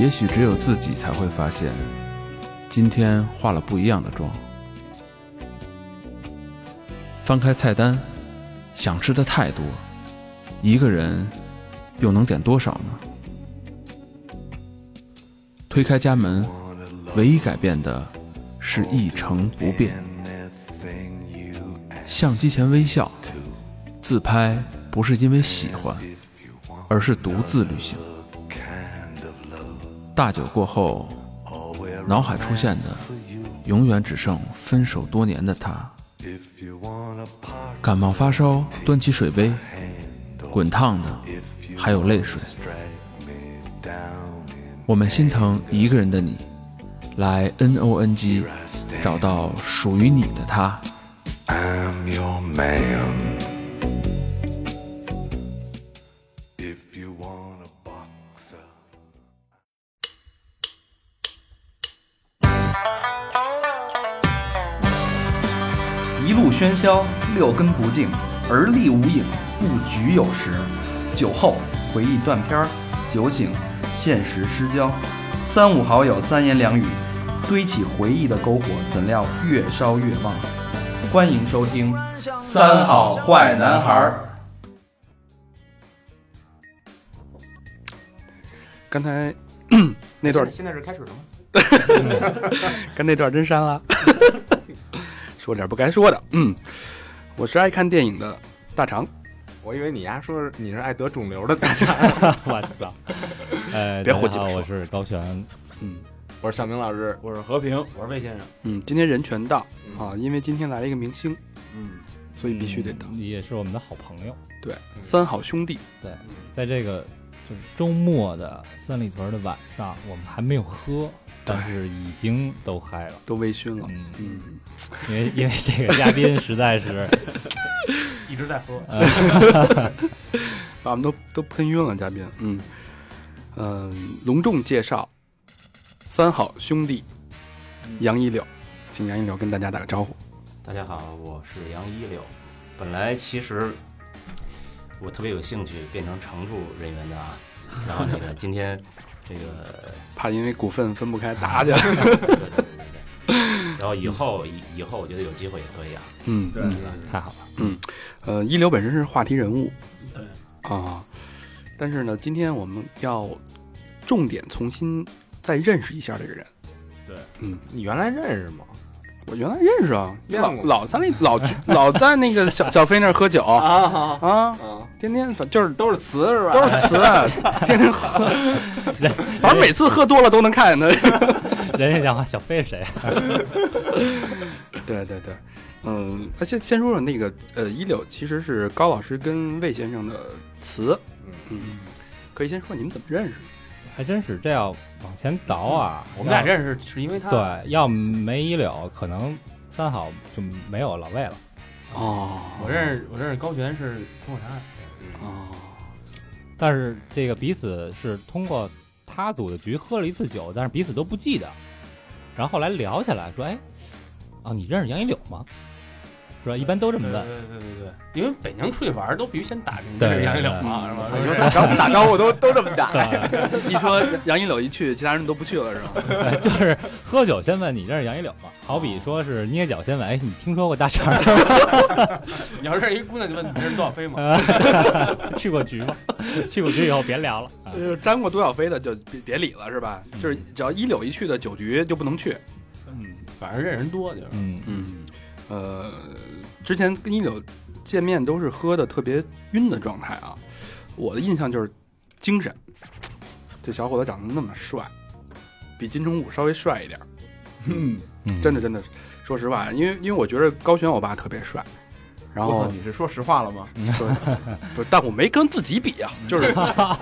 也许只有自己才会发现，今天化了不一样的妆。翻开菜单，想吃的太多，一个人又能点多少呢？推开家门，唯一改变的是一成不变。相机前微笑，自拍不是因为喜欢，而是独自旅行。大酒过后，脑海出现的永远只剩分手多年的他。感冒发烧，端起水杯，滚烫的还有泪水。我们心疼一个人的你，来 N O N G 找到属于你的他。I'm your man. 喧嚣，六根不净，而立无影，不局有时。酒后回忆断片儿，酒醒现实失焦。三五好友三言两语，堆起回忆的篝火，怎料越烧越旺。欢迎收听《三好坏男孩儿》。刚才 那段现在是开始了吗？刚那段真删了，说点不该说的。嗯，我是爱看电影的大肠，我以为你丫说你是爱得肿瘤的大肠。我操！呃，别胡鸡巴说我是高璇。嗯我是小明老师，我是和平，我是魏先生。嗯，今天人全到啊，因为今天来了一个明星，嗯，所以必须得到。嗯也是我们的好朋友。对，三好兄弟，对，在这个就是周末的三里屯的晚上，我们还没有喝，但是已经都嗨了。都微醺了。嗯，嗯，因为因为这个嘉宾实在是，一直在喝，把我们都都喷晕了，嘉宾。嗯嗯，隆重介绍三好兄弟杨一柳，请杨一柳跟大家打个招呼。大家好，我是杨一柳。本来其实我特别有兴趣变成常驻人员的啊，然后那个今天这个 怕因为股份分不开打 起来。对对对对对，然后以后以以后我觉得有机会也可以啊。嗯，对嗯太好了。嗯呃，一流本身是话题人物，对啊，但是呢，今天我们要重点重新再认识一下这个人。对，嗯，你原来认识吗？我原来认识啊，老老在那老 老在那个小 小飞那儿喝酒啊，啊啊！天天反就是都是词是吧？都是词，天天喝，反正每次喝多了都能看见他。人家讲话，小飞是谁？对对对，嗯，那先先说说那个呃，一柳其实是高老师跟魏先生的词，嗯，可以先说你们怎么认识的？还真是，这要往前倒啊，我们俩。认识是因为他，对，要没一柳，可能三好就没有老魏了。哦我认识我认识高璇是通过他，哦，但是这个彼此是通过他组的局喝了一次酒，但是彼此都不记得。然后后来聊起来说：“哎，哦，你认识杨一柳吗？是吧？一般都这么对对问。对对对，因为北京出去玩都必须先打听对这是杨一柳嘛，是吧？你说打招呼打招呼都都这么打，一说杨一柳一去，其他人都不去了是吧？就是喝酒先问你认识杨一柳吗？好比说是捏脚先问，哎，你听说过大肠吗 你要认识一姑娘，就问你认识多少飞吗？去过局吗？去过局以后别聊了。啊就是沾过杜小飞的就别别理了是吧？就是只要一柳一去的酒局就不能去。嗯，反正认识人多就是。嗯，嗯，呃，之前跟一柳见面都是喝的特别晕的状态啊。我的印象就是精神，这小伙子长得那么帅，比金城武稍微帅一点儿。嗯，嗯真的真的，说实话，因为因为我觉得高璇我爸特别帅，然，后你是说实话了吗？说不是，但我没跟自己比啊，就是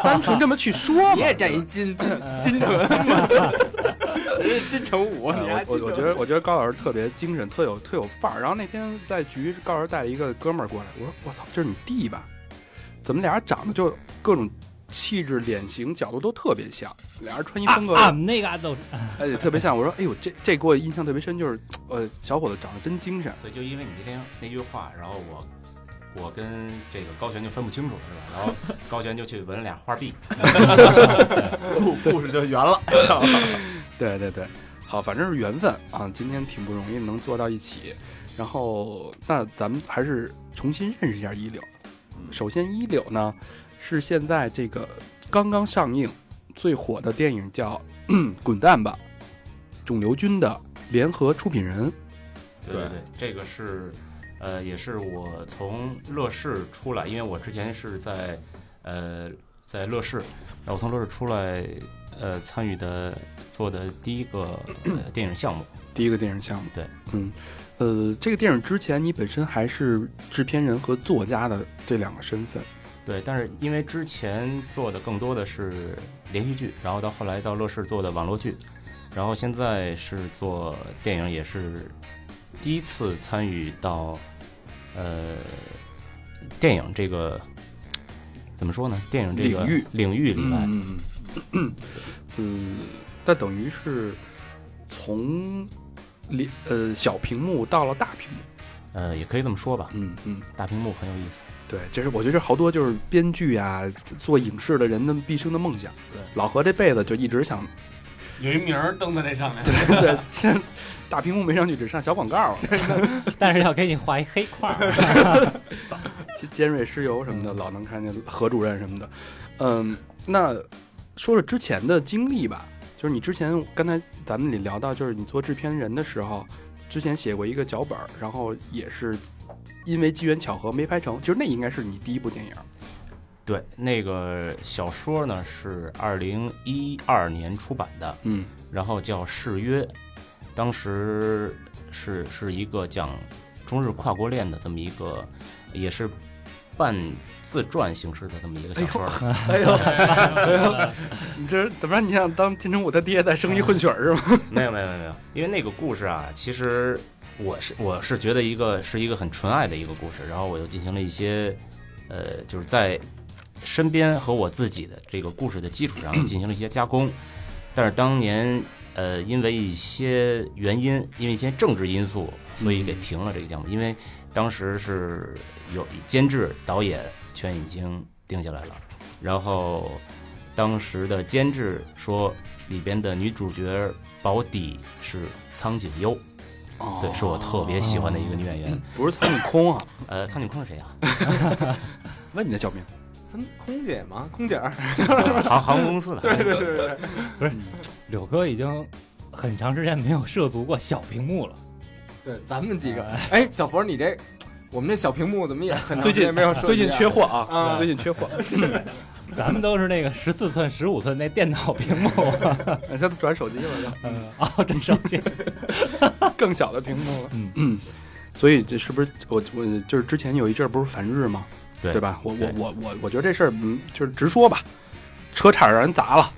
单纯这么去说嘛。你也占一金金城，人家金城武，呃你还我我我觉得我觉得高老师特别精神，特有特有范儿。然后那天在局，高老师带了一个哥们儿过来，我说我操，这是你弟吧？怎么俩人长得就各种气质、脸型、角度都特别像，俩人穿衣风格啊，那个都是 哎特别像。我说哎呦，这这给我印象特别深，就是呃小伙子长得真精神。所以就因为你那天那句话，然后我我跟这个高璇就分不清楚了，是吧？然后 高璇就去纹了俩花臂，故事就圆了。对对对，好，反正是缘分啊，今天挺不容易能坐到一起。然后，那咱们还是重新认识一下一柳。首先，一柳呢是现在这个刚刚上映最火的电影叫《滚蛋吧，肿瘤君》的联合出品人。对对对，这个是，呃，也是我从乐视出来，因为我之前是在，呃，在乐视，然后我从乐视出来，呃，参与的做的第一个、呃、电影项目。第一个电影项目，对，嗯，呃，这个电影之前你本身还是制片人和作家的这两个身份，对，但是因为之前做的更多的是连续剧，然后到后来到乐视做的网络剧，然后现在是做电影，也是第一次参与到呃电影这个怎么说呢？电影这个领域领域里来，嗯嗯嗯，那等于是从连呃小屏幕到了大屏幕，呃，也可以这么说吧。嗯嗯，大屏幕很有意思。对，这是我觉得这好多就是编剧啊，做影视的人的毕生的梦想。对，老何这辈子就一直想，有一名儿登在那上面，对，现在大屏幕没上去，只上小广告了，但是要给你画一黑块儿。尖尖锐湿疣什么的，老能看见何主任什么的。嗯，那说说之前的经历吧，就是你之前刚才咱们里聊到，就是你做制片人的时候，之前写过一个脚本儿，然后也是因为机缘巧合没拍成，就是那应该是你第一部电影。对，那个小说呢是二零一二年出版的，嗯然后叫《誓约》，当时是是一个讲中日跨国恋的这么一个，也是半自传形式的这么一个小说。哎呦，哎呦，你这怎么着？你想当金城武他爹再生一混血儿是吗？没有没有没有没有，因为那个故事啊，其实我是我是觉得一个是一个很纯爱的一个故事，然后我又进行了一些呃，就是在身边和我自己的这个故事的基础上 进行了一些加工，但是当年呃因为一些原因，因为一些政治因素，所以给停了这个项目，因为当时是有监制导演全已经定下来了，然后当时的监制说里边的女主角保底是苍井优，哦对，是我特别喜欢的一个女演员。不是苍井空啊？呃，苍井空是谁啊？问你的小名。咱空姐吗？空姐儿，航航空公司的。对对对对，不是，柳哥已经很长时间没有涉足过小屏幕了。对，咱们几个，哎，小佛，你这我们这小屏幕怎么也很长最近时间没有最近缺货啊，啊最近缺货。咱们都是那个十四寸、十五寸那电脑屏幕。哎他都转手机了，嗯，哦，转手机。更小的屏幕了。嗯嗯，所以这是不是我我就是之前有一阵儿不是反日吗？对对吧？我我对我我我觉得这事儿嗯，就是直说吧，车差点让人砸了，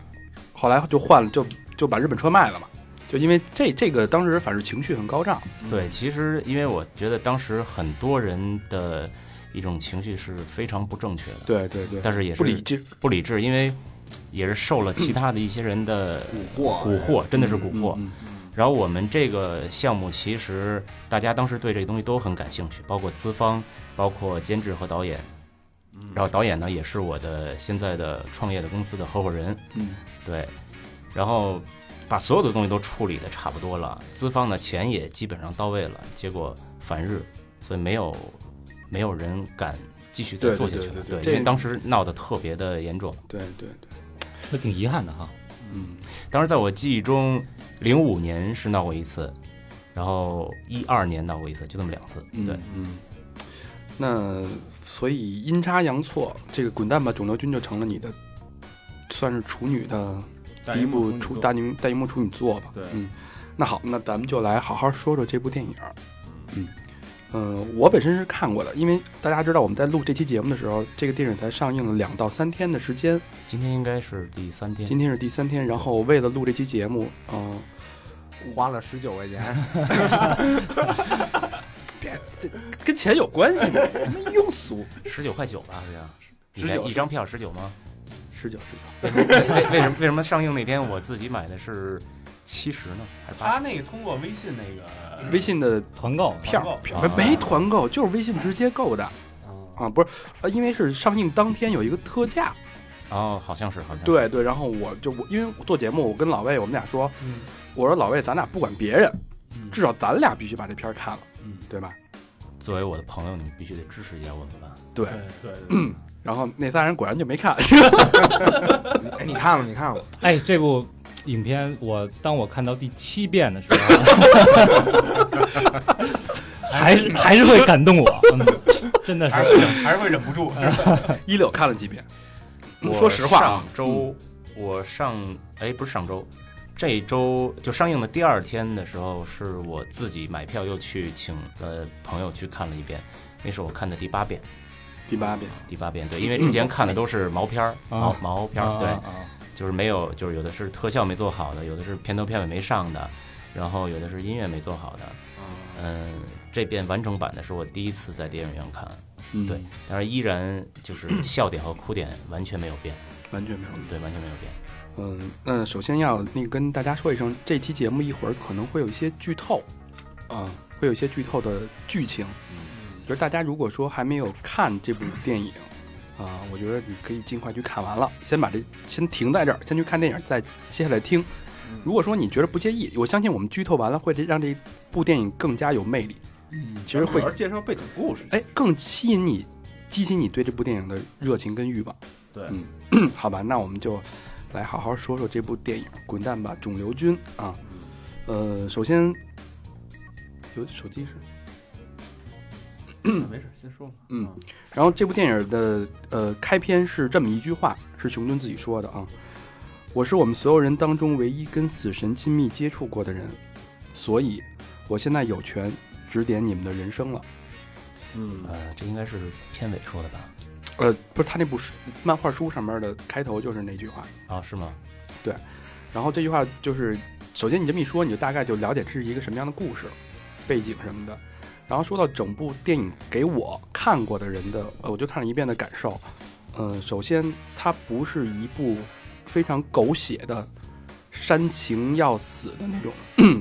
后来就换了，就就把日本车卖了嘛。就因为这这个当时反正情绪很高涨，对，其实因为我觉得当时很多人的一种情绪是非常不正确的，对对对，但是也是不理智，不理智，因为也是受了其他的一些人的蛊惑。蛊惑，真的是蛊惑。嗯然后我们这个项目其实大家当时对这个东西都很感兴趣，包括资方，包括监制和导演。然后导演呢也是我的现在的创业的公司的合伙人，嗯。对。然后把所有的东西都处理的差不多了，资方的钱也基本上到位了，结果反日，所以没有没有人敢继续再做下去了。对因为当时闹得特别的严重。对对对，那挺遗憾的哈。嗯当时在我记忆中，零五年是闹过一次，然后一二年闹过一次，就这么两次。嗯对，嗯。那所以阴差阳错，这个《滚蛋吧，肿瘤君》就成了你的，算是处女的第一部处大荧大荧幕处女作吧。对嗯，那好，那咱们就来好好说说这部电影。嗯，呃，我本身是看过的，因为大家知道我们在录这期节目的时候，这个电影才上映了两到三天的时间，今天应该是第三天。今天是第三天。然后为了录这期节目，嗯、花了十九块钱，别这跟钱有关系吗？什么庸俗？十九块九吧，好像。十九一张票十九吗？十九十九。为为什么为什么上映那天我自己买的是七十呢？还八？他那个通过微信那个微信的团购票票啊没团购，就是微信直接购的。啊，不是，呃，因为是上映当天有一个特价，哦，好像是，好像是。对对，然后我就我因为我做节目，我跟老魏我们俩说，嗯我说老魏，咱俩不管别人，嗯至少咱俩必须把这片儿看了，嗯，对吧？作为我的朋友，你必须得支持一下我们吧。对，对对，然后那仨人果然就没看，哎，你看了？你看了？哎，这部影片我当我看到第七遍的时候，还是还是会感动我，嗯、真的是。还是会忍还是会忍不住。一柳看了几遍。说实话啊上，周我上哎不是上周，这一周就上映的第二天的时候，是我自己买票又去请呃朋友去看了一遍，那是我看的第八遍，第八遍，第八遍对，因为之前看的都是毛片儿，毛啊。毛片儿，对，啊啊就是没有，就是有的是特效没做好的，有的是片头片尾没上的，然后有的是音乐没做好的。嗯，这遍完整版的是我第一次在电影院看，嗯对，但是依然就是笑点和哭点完全没有变，完全没有。对，完全没有变。嗯，那首先要那个跟大家说一声，这期节目一会儿可能会有一些剧透，啊，会有一些剧透的剧情。就是大家如果说还没有看这部电影，啊，我觉得你可以尽快去看完了，先把这先停在这儿，先去看电影，再接下来听。如果说你觉得不介意，我相信我们剧透完了会让这部电影更加有魅力，嗯，其实会介绍背景故事。哎，更吸引你，激起你对这部电影的热情跟欲望。对嗯，好吧，那我们就来好好说说这部电影《滚蛋吧，肿瘤君》啊。呃，首先，有手机是，没事，先说吧。嗯，然后这部电影的呃开篇是这么一句话，是熊顿自己说的啊：“我是我们所有人当中唯一跟死神亲密接触过的人，所以我现在有权指点你们的人生了。”嗯，呃，这应该是片尾说的吧？呃，不是，他那部书漫画书上面的开头就是那句话。啊，是吗？对然后这句话就是，首先你这么一说，你就大概就了解这是一个什么样的故事、背景什么的。然后说到整部电影给我看过的人的，呃，我就看了一遍的感受。嗯、首先它不是一部非常狗血的、煽情要死的那种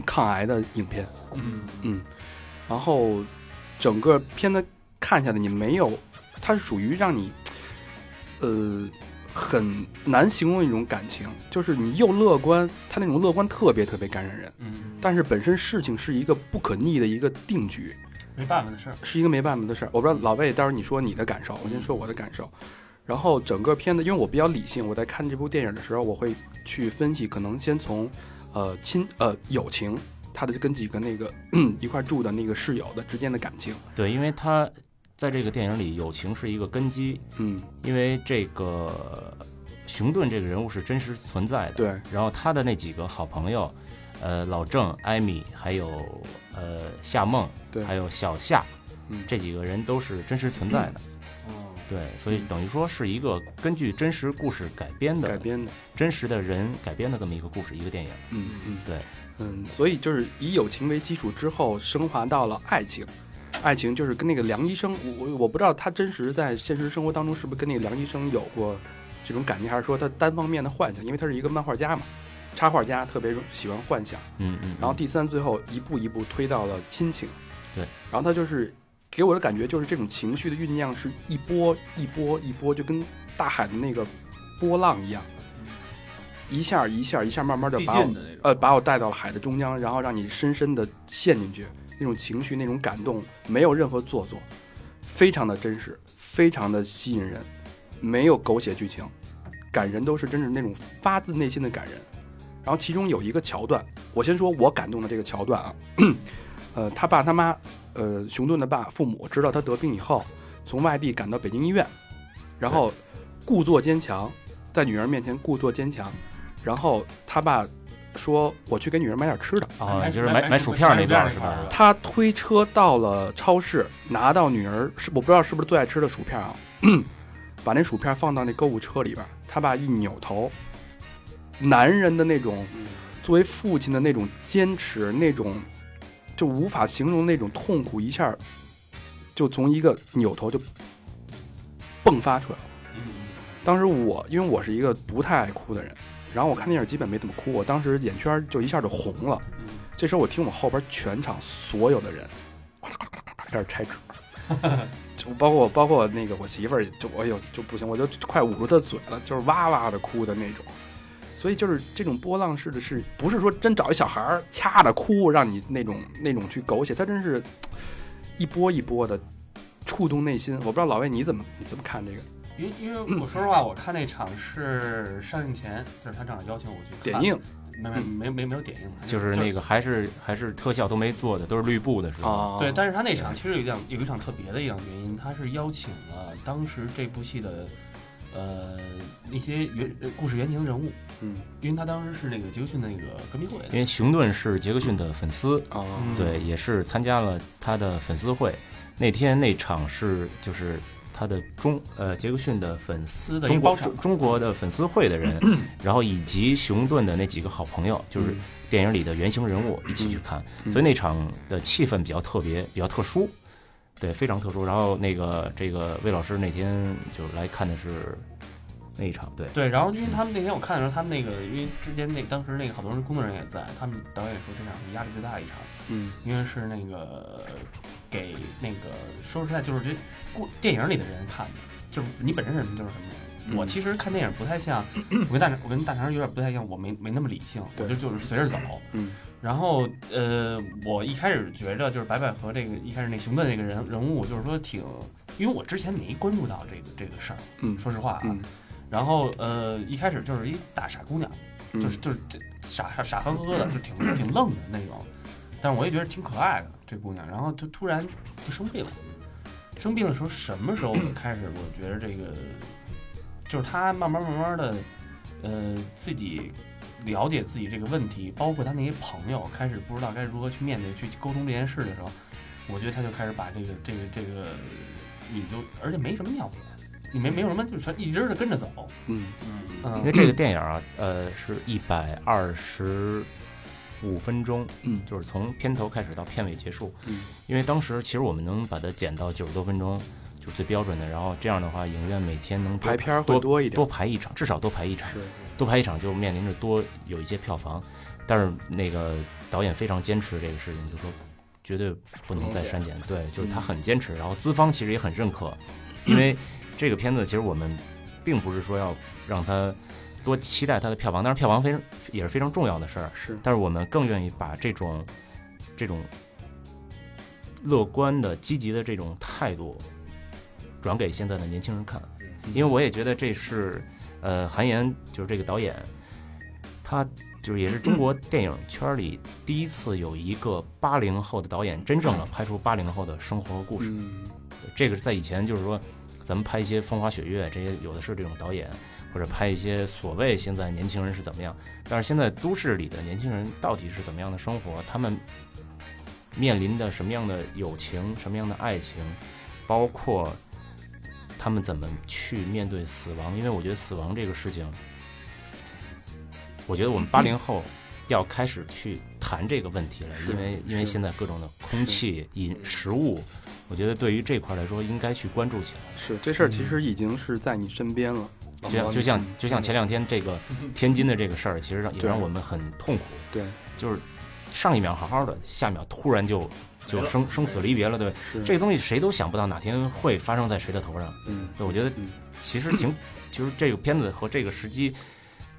抗癌的影片。嗯嗯，然后整个片子看下来，你没有，它是属于让你，呃，很难形容一种感情，就是你又乐观，它那种乐观特别特别感染人，嗯，但是本身事情是一个不可逆的一个定局，没办法的事儿。是一个没办法的事儿。我不知道老魏，待会儿你说你的感受，我先说我的感受。然后整个片子，因为我比较理性，我在看这部电影的时候，我会去分析，可能先从呃亲呃友情，他的跟几个那个 一块住的那个室友的之间的感情，对，因为他在这个电影里，友情是一个根基，嗯，因为这个熊顿这个人物是真实存在的。对，然后他的那几个好朋友，呃，老郑、艾米，还有呃夏梦，对还有小夏，嗯这几个人都是真实存在的。哦，对，所以等于说是一个根据真实故事改编的、改编的，真实的人改编的这么一个故事，一个电影。嗯嗯，对，嗯，所以就是以友情为基础之后升华到了爱情，爱情就是跟那个梁医生，我我我不知道他真实在现实生活当中是不是跟那个梁医生有过这种感情，还是说他单方面的幻想，因为他是一个漫画家嘛，插画家特别喜欢幻想。嗯嗯。然后第三，最后一步一步推到了亲情。对，然后他就是给我的感觉就是这种情绪的酝酿是一波一波一波，就跟大海的那个波浪一样，一下一下一下慢慢的把我的。呃把我带到了海的中央，然后让你深深的陷进去，那种情绪那种感动没有任何做作，非常的真实，非常的吸引人，没有狗血剧情，感人都是真是那种发自内心的感人。然后其中有一个桥段，我先说我感动的这个桥段啊，呃，他爸他妈，呃，熊顿的爸父母知道他得病以后，从外地赶到北京医院，然后故作坚强，在女儿面前故作坚强，然后他爸说：“我去给女儿买点吃的。”啊，就是买买买薯片那段是吧？他推车到了超市，拿到女儿是我不知道是不是最爱吃的薯片啊，把那薯片放到那购物车里边，他爸一扭头，男人的那种作为父亲的那种坚持，那种就无法形容那种痛苦，一下就从一个扭头就迸发出来了。嗯当时我因为我是一个不太爱哭的人，然后我看电影基本没怎么哭，我当时眼圈就一下就红了。嗯这时候我听我后边全场所有的人，开始拆纸，包括包括那个我媳妇儿，就我有就不行，我就快捂住她嘴了，就是哇哇的哭的那种。所以就是这种波浪式的是，不是说真找一小孩儿掐着哭，让你那种那种去狗血，他真是一波一波的触动内心。我不知道老魏你怎么你怎么看这个因为因为我说实话，我看那场是上映前，就是他正好邀请我去看点映没没没没没有点映，就是那个还是还是特效都没做的，都是绿布的时候。啊？对，但是他那场其实有一场有一场特别的一样原因，他是邀请了当时这部戏的呃那些原呃故事原型人物，嗯因为他当时是那个杰克逊那个歌迷会的，因为熊顿是杰克逊的粉丝，哦嗯对，也是参加了他的粉丝会。那天那场是就是他的中呃杰克逊的粉丝的中包场国中中国的粉丝会的人，然后以及熊顿的那几个好朋友，就是电影里的原型人物一起去看，嗯所以那场的气氛比较特别，比较特殊，对，非常特殊。然后那个这个魏老师那天就来看的是那一场，对，对，然后因为他们那天我看的时候，他们那个因为之前那当时那个好多人工作人员也在，他们导演说这场是压力最大的一场，嗯因为是那个给那个说实在就是这过电影里的人看的，就是你本身是什么就是什么我其实看电影不太像，我跟大肠我跟大肠有点不太像，我没没那么理性，我对就就是随着走。嗯然后呃，我一开始觉着就是白百合这个一开始那熊顿那个人人物，就是说挺，因为我之前没关注到这个这个事儿，嗯说实话啊。嗯然后呃，一开始就是一大傻姑娘，嗯就是就是这傻傻傻呵呵的，就挺挺愣的那种。但是我也觉得挺可爱的这姑娘，然后就突然就生病了。生病的时候，什么时候开始我觉得这个，就是她慢慢慢慢的，呃，自己了解自己这个问题，包括他那些朋友开始不知道该如何去面对、去沟通这件事的时候，我觉得他就开始把这个这个这个，你就而且没什么尿点，你没没有什么，就是说一直的跟着走，嗯。嗯。因为这个电影啊，呃，是一百二十五分钟，嗯。就是从片头开始到片尾结束。嗯，因为当时其实我们能把它剪到九十多分钟，就是最标准的。然后这样的话，影院每天能多排片儿会多一点。多排一场，至少多排一场，是多拍一场就面临着多有一些票房。但是那个导演非常坚持这个事情，就说绝对不能再删减。对，就是他很坚持，然后资方其实也很认可，因为这个片子其实我们并不是说要让它多期待它的票房，当然票房非常也是非常重要的事儿。是但是我们更愿意把这种这种乐观的、积极的这种态度转给现在的年轻人看，因为我也觉得这是呃，韩延就是这个导演，他就是也是中国电影圈里第一次有一个八零后的导演真正的拍出八零后的生活和故事。嗯这个在以前就是说，咱们拍一些风花雪月，这些有的是这种导演，或者拍一些所谓现在年轻人是怎么样，但是现在都市里的年轻人到底是怎么样的生活，他们面临的什么样的友情，什么样的爱情，包括他们怎么去面对死亡，因为我觉得死亡这个事情，我觉得我们八零后要开始去谈这个问题了，因为因为现在各种的空气、饮食物。我觉得对于这块来说，应该去关注起来。是这事儿其实已经是在你身边了，就像就像就像前两天这个天津的这个事儿，其实让也让我们很痛苦。对，就是上一秒好好的，下一秒突然就就生生死离别了，对吧？是这个东西谁都想不到哪天会发生在谁的头上。嗯对，我觉得嗯其实挺，就是这个片子和这个时机，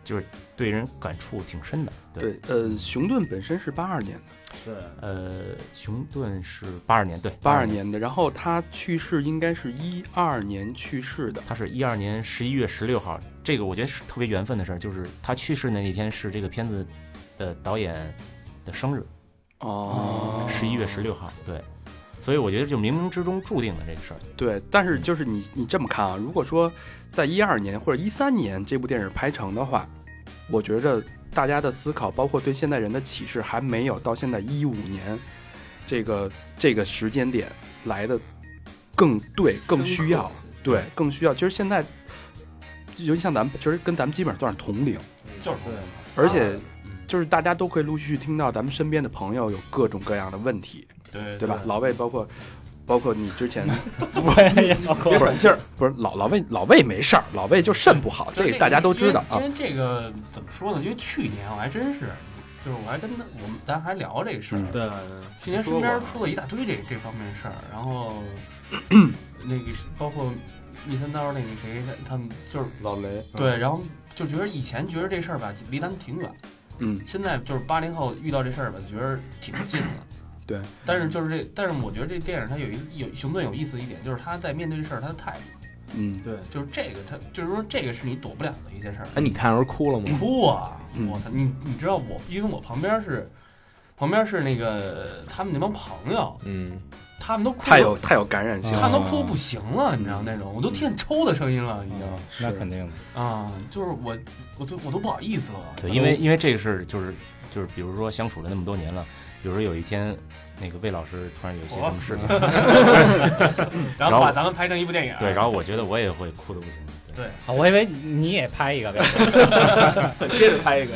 就是对人感触挺深的。对，对呃，熊顿本身是八二年的，对，呃，熊顿是八二年，对，八二，年的，然后他去世应该是一二年去世的，他是一二年十一月十六号，这个我觉得是特别缘分的事儿，就是他去世的那一天是这个片子的导演的生日。哦。十一月十六号，对，所以我觉得就冥冥之中注定的这个事儿。对，但是就是你你这么看啊，如果说在一二年或者一三年这部电影拍成的话，我觉着大家的思考，包括对现代人的启示，还没有到现在一五年这个这个时间点来的更对、更需要，对，更需要。其实现在，尤其像咱们，其实跟咱们基本上算是同龄，就是对而且就是大家都可以陆续听到咱们身边的朋友有各种各样的问题，对对吧？老魏包括。包括你之前 我也要别喘气儿，不是老老魏老魏没事儿，老魏就肾不好，这个大家都知道啊因为。这个怎么说呢？因为去年我还真是，就是我还跟他我们咱还聊这个事儿。嗯对，去年身边出了一大堆这这方面的事儿，然后那个包括密三刀那个谁，他他们就是老雷，对，然后就觉得以前觉得这事儿吧离咱们挺远，嗯，现在就是八零后遇到这事儿吧，觉得挺近的。对，但是就是这，但是我觉得这电影它有一有熊顿有意思的一点，就是他在面对这事儿他的态度，嗯，对，就是这个他就是说这个是你躲不了的一件事儿。哎，你看的时候哭了吗？哭啊！嗯我操，你你知道我，因为我旁边是旁边是那个他们那帮朋友，嗯，他们都哭太有太有感染性了。他们都哭不行了，你知道那种，我都听见抽的声音了，已经嗯那肯定的。啊，就是我我都我都不好意思了。对，因为因为这个事就是就是比如说相处了那么多年了，比如说有一天那个魏老师突然有一些什么事情，然 后 然后把咱们拍成一部电影，对，然后我觉得我也会哭的不行。对，啊我以为你也拍一个，接着拍一个，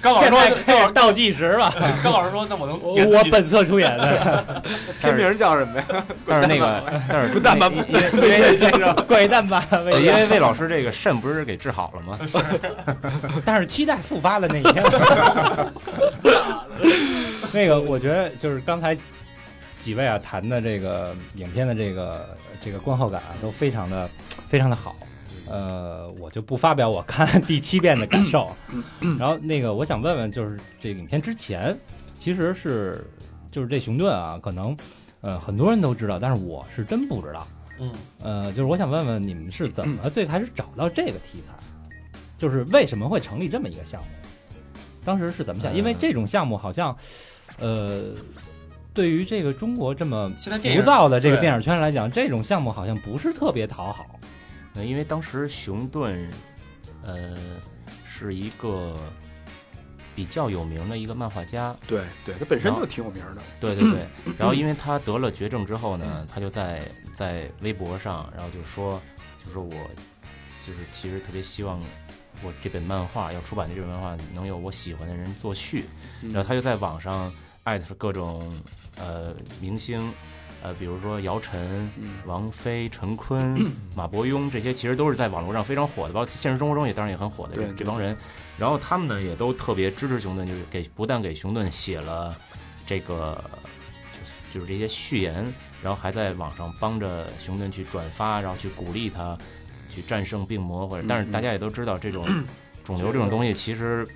高老师现在说，开始倒计时吧。高老师说，那我能我本色出演的 片名叫什么呀？但是那个但是蛋吧那因为因为先生，怪蛋吧，对因为魏老师这个肾不是给治好了吗？但是期待复发的那一天。那个，我觉得就是刚才几位啊谈的这个影片的这个这个观后感啊，都非常的非常的好。呃，我就不发表我看第七遍的感受。然后那个，我想问问，就是这个影片之前，其实是就是这熊顿啊，可能呃很多人都知道，但是我是真不知道。嗯，呃，就是我想问问你们是怎么最开始找到这个题材，就是为什么会成立这么一个项目？当时是怎么想？因为这种项目好像，呃，对于这个中国这么浮躁的这个电影圈来讲，这种项目好像不是特别讨好。呃，因为当时熊顿，呃，是一个比较有名的一个漫画家，对对，他本身就挺有名的。对对对。然后因为他得了绝症之后呢，他就在在微博上，然后就说，就说我就是其实特别希望我这本漫画要出版的这本漫画能有我喜欢的人作序，然后他就在网上艾特各种呃明星。呃，比如说姚晨、嗯王菲、陈坤、马伯庸这些，其实都是在网络上非常火的，包括现实生活中也当然也很火的对这这帮人。然后他们呢也都特别支持熊顿，就是给不但给熊顿写了这个就是就是这些序言，然后还在网上帮着熊顿去转发，然后去鼓励他去战胜病魔，或者但是大家也都知道这种 肿瘤这种东西其实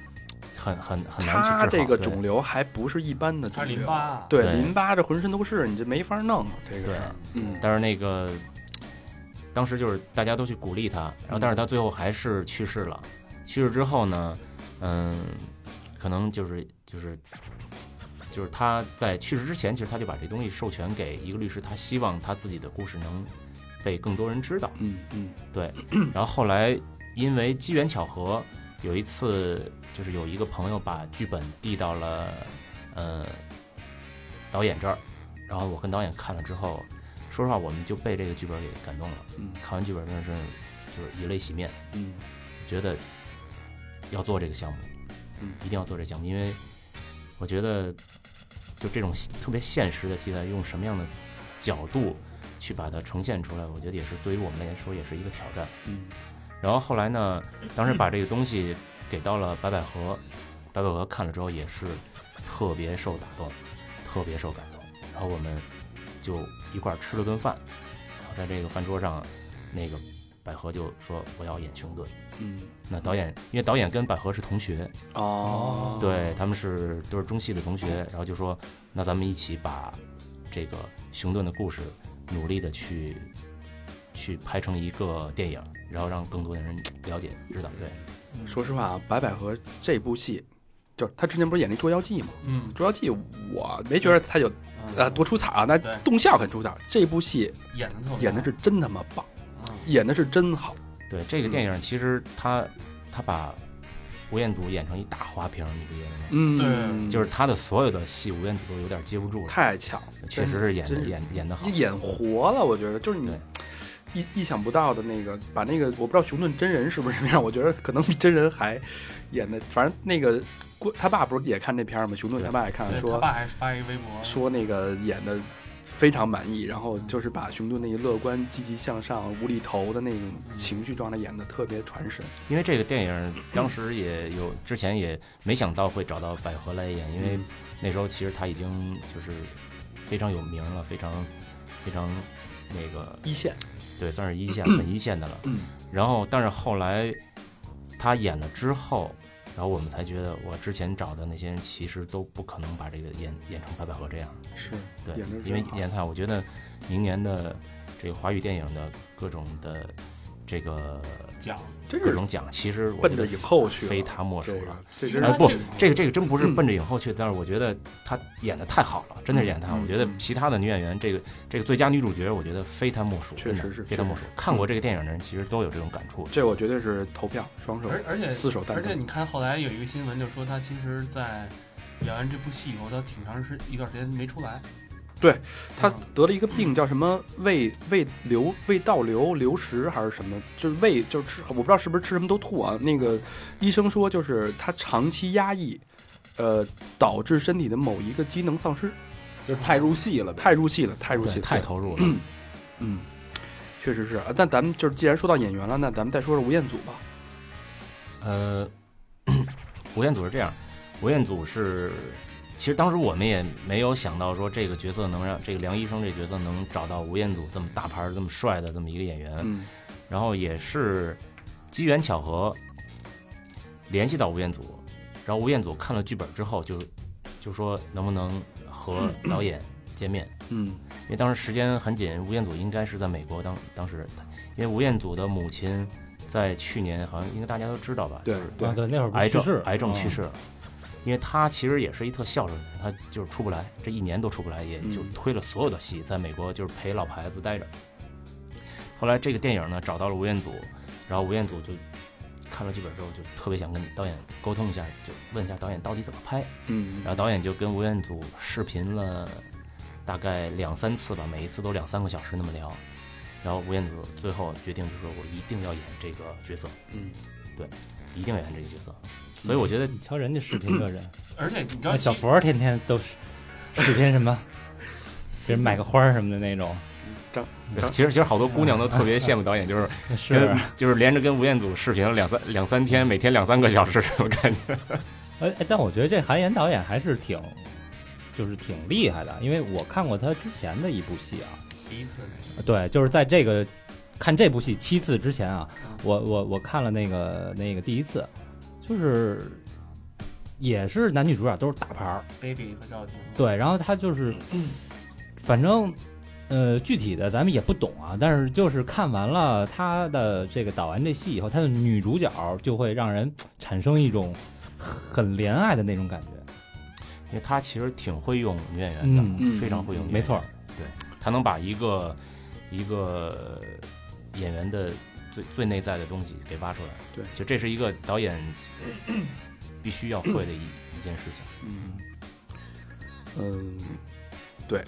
很很很难去治好。他这个肿瘤还不是一般的肿瘤，淋巴，对对淋巴这浑身都是，你这没法弄这个对事儿。嗯，但是那个当时就是大家都去鼓励他，然后但是他最后还是去世了。去世之后呢，嗯，可能就是就是就是他在去世之前，其实他就把这东西授权给一个律师，他希望他自己的故事能被更多人知道。嗯嗯对，然后后来因为机缘巧合，有一次就是有一个朋友把剧本递到了呃导演这儿，然后我跟导演看了之后，说实话，我们就被这个剧本给感动了。嗯。看完剧本真的是就是以泪洗面，嗯。觉得要做这个项目，嗯。一定要做这个项目，因为我觉得就这种特别现实的题材，用什么样的角度去把它呈现出来，我觉得也是对于我们来说也是一个挑战。嗯然后后来呢，当时把这个东西给到了白百合，白百合看了之后也是特别受打动，特别受感动。然后我们就一块儿吃了顿饭，然后在这个饭桌上，那个百合就说我要演熊顿。嗯那导演因为导演跟百合是同学，哦，对他们是都是中戏的同学，然后就说那咱们一起把这个熊顿的故事努力的去去拍成一个电影，然后让更多的人了解知道。对，说实话啊，白百合这部戏，就是他之前不是演那《捉妖记》吗？嗯《捉妖记》我没觉得他有呃多出彩啊，那动效很出彩。这部戏演的演的是真他妈棒，嗯演的是真好。对这个电影其实他他把吴彦祖演成一大花瓶，你不觉得吗？嗯对就是他的所有的戏，吴彦祖都有点接不住了，太强了，确实是演的演演的好。演活了，我觉得就是你对意意想不到的那个，把那个我不知道熊顿真人是不是什么样，我觉得可能比真人还演的，反正那个郭他爸不是也看这片儿吗？熊顿他爸也看说他爸还发一微博说那个演的非常满意，然后就是把熊顿那个乐观、积极向上、无厘头的那种情绪状态演的特别传神。因为这个电影当时也有之前也没想到会找到百合来演，因为那时候其实他已经就是非常有名了，非常非常那个一线，对，算是一线 很一线的了。嗯然后，但是后来他演了之后，然后我们才觉得，我之前找的那些人其实都不可能把这个演演成白百合这样。是对，因为演太，我觉得明年的这个华语电影的各种的这个奖真是各种奖，其实我奔着影后去，非他莫属了。这真是哎不这，这个这个真不是嗯奔着影后去，但是我觉得她演的太好了，真的是演好。嗯我觉得嗯其他的女演员，这个这个最佳女主角，我觉得非她莫属，真的确实是非她莫属。看过这个电影的人，其实都有这种感触。这我绝对是投票双手而而且四手单手，而且你看后来有一个新闻，就说她其实，在演完这部戏以后，她挺长时一段时间没出来。他得了一个病叫什么胃胃流胃倒流流食还是什么，就是胃就是吃我不知道是不是吃什么都吐啊。那个医生说就是他长期压抑，呃，导致身体的某一个机能丧失，就是太入戏了呗。太入戏了，太入戏，了，太投入了。嗯，确实是啊。但咱们就是既然说到演员了，那咱们再说说吴彦祖吧。呃，吴彦祖是这样，吴彦祖是，其实当时我们也没有想到说这个角色能让这个梁医生这角色能找到吴彦祖这么大牌、这么帅的这么一个演员，嗯然后也是机缘巧合联系到吴彦祖，然后吴彦祖看了剧本之后就就说能不能和导演见面，嗯因为当时时间很紧，吴彦祖应该是在美国当当时，因为吴彦祖的母亲在去年好像应该大家都知道吧，对对啊，对，那会儿癌症癌症去嗯世了。因为他其实也是一特孝顺的人，他就是出不来，这一年都出不来，也就嗯推了所有的戏，在美国就是陪老婆孩子待着。后来这个电影呢找到了吴彦祖，然后吴彦祖就看了剧本之后就特别想跟导演沟通一下，就问一下导演到底怎么拍。嗯然后导演就跟吴彦祖视频了大概两三次吧，每一次都两三个小时那么聊。然后吴彦祖最后决定就说：“我一定要演这个角色，嗯，对一定要演这个角色。”所以我觉得你瞧人家视频的人，而且你知道小佛天天都是视频什么，给人买个花儿什么的那种，其实其实好多姑娘都特别羡慕导演，就是 就是连着跟吴彦祖视频了两三两三天，每天两三个小时，我感觉。哎，哎但我觉得这韩延导演还是挺，就是挺厉害的，因为我看过他之前的一部戏啊，第一次那个对，就是在这个看这部戏七次之前啊，我我我看了那个那个第一次，就是也是男女主角都是大牌儿，Baby 和赵婷，对，然后他就是，反正呃具体的咱们也不懂啊，但是就是看完了他的这个导完这戏以后，他的女主角就会让人产生一种很怜爱的那种感觉，因为他其实挺会用女演员的，嗯。嗯。非常会用女演员。没错，对他能把一个一个演员的最最内在的东西给挖出来。对就这是一个导演必须要会的一一件事情。嗯嗯，对，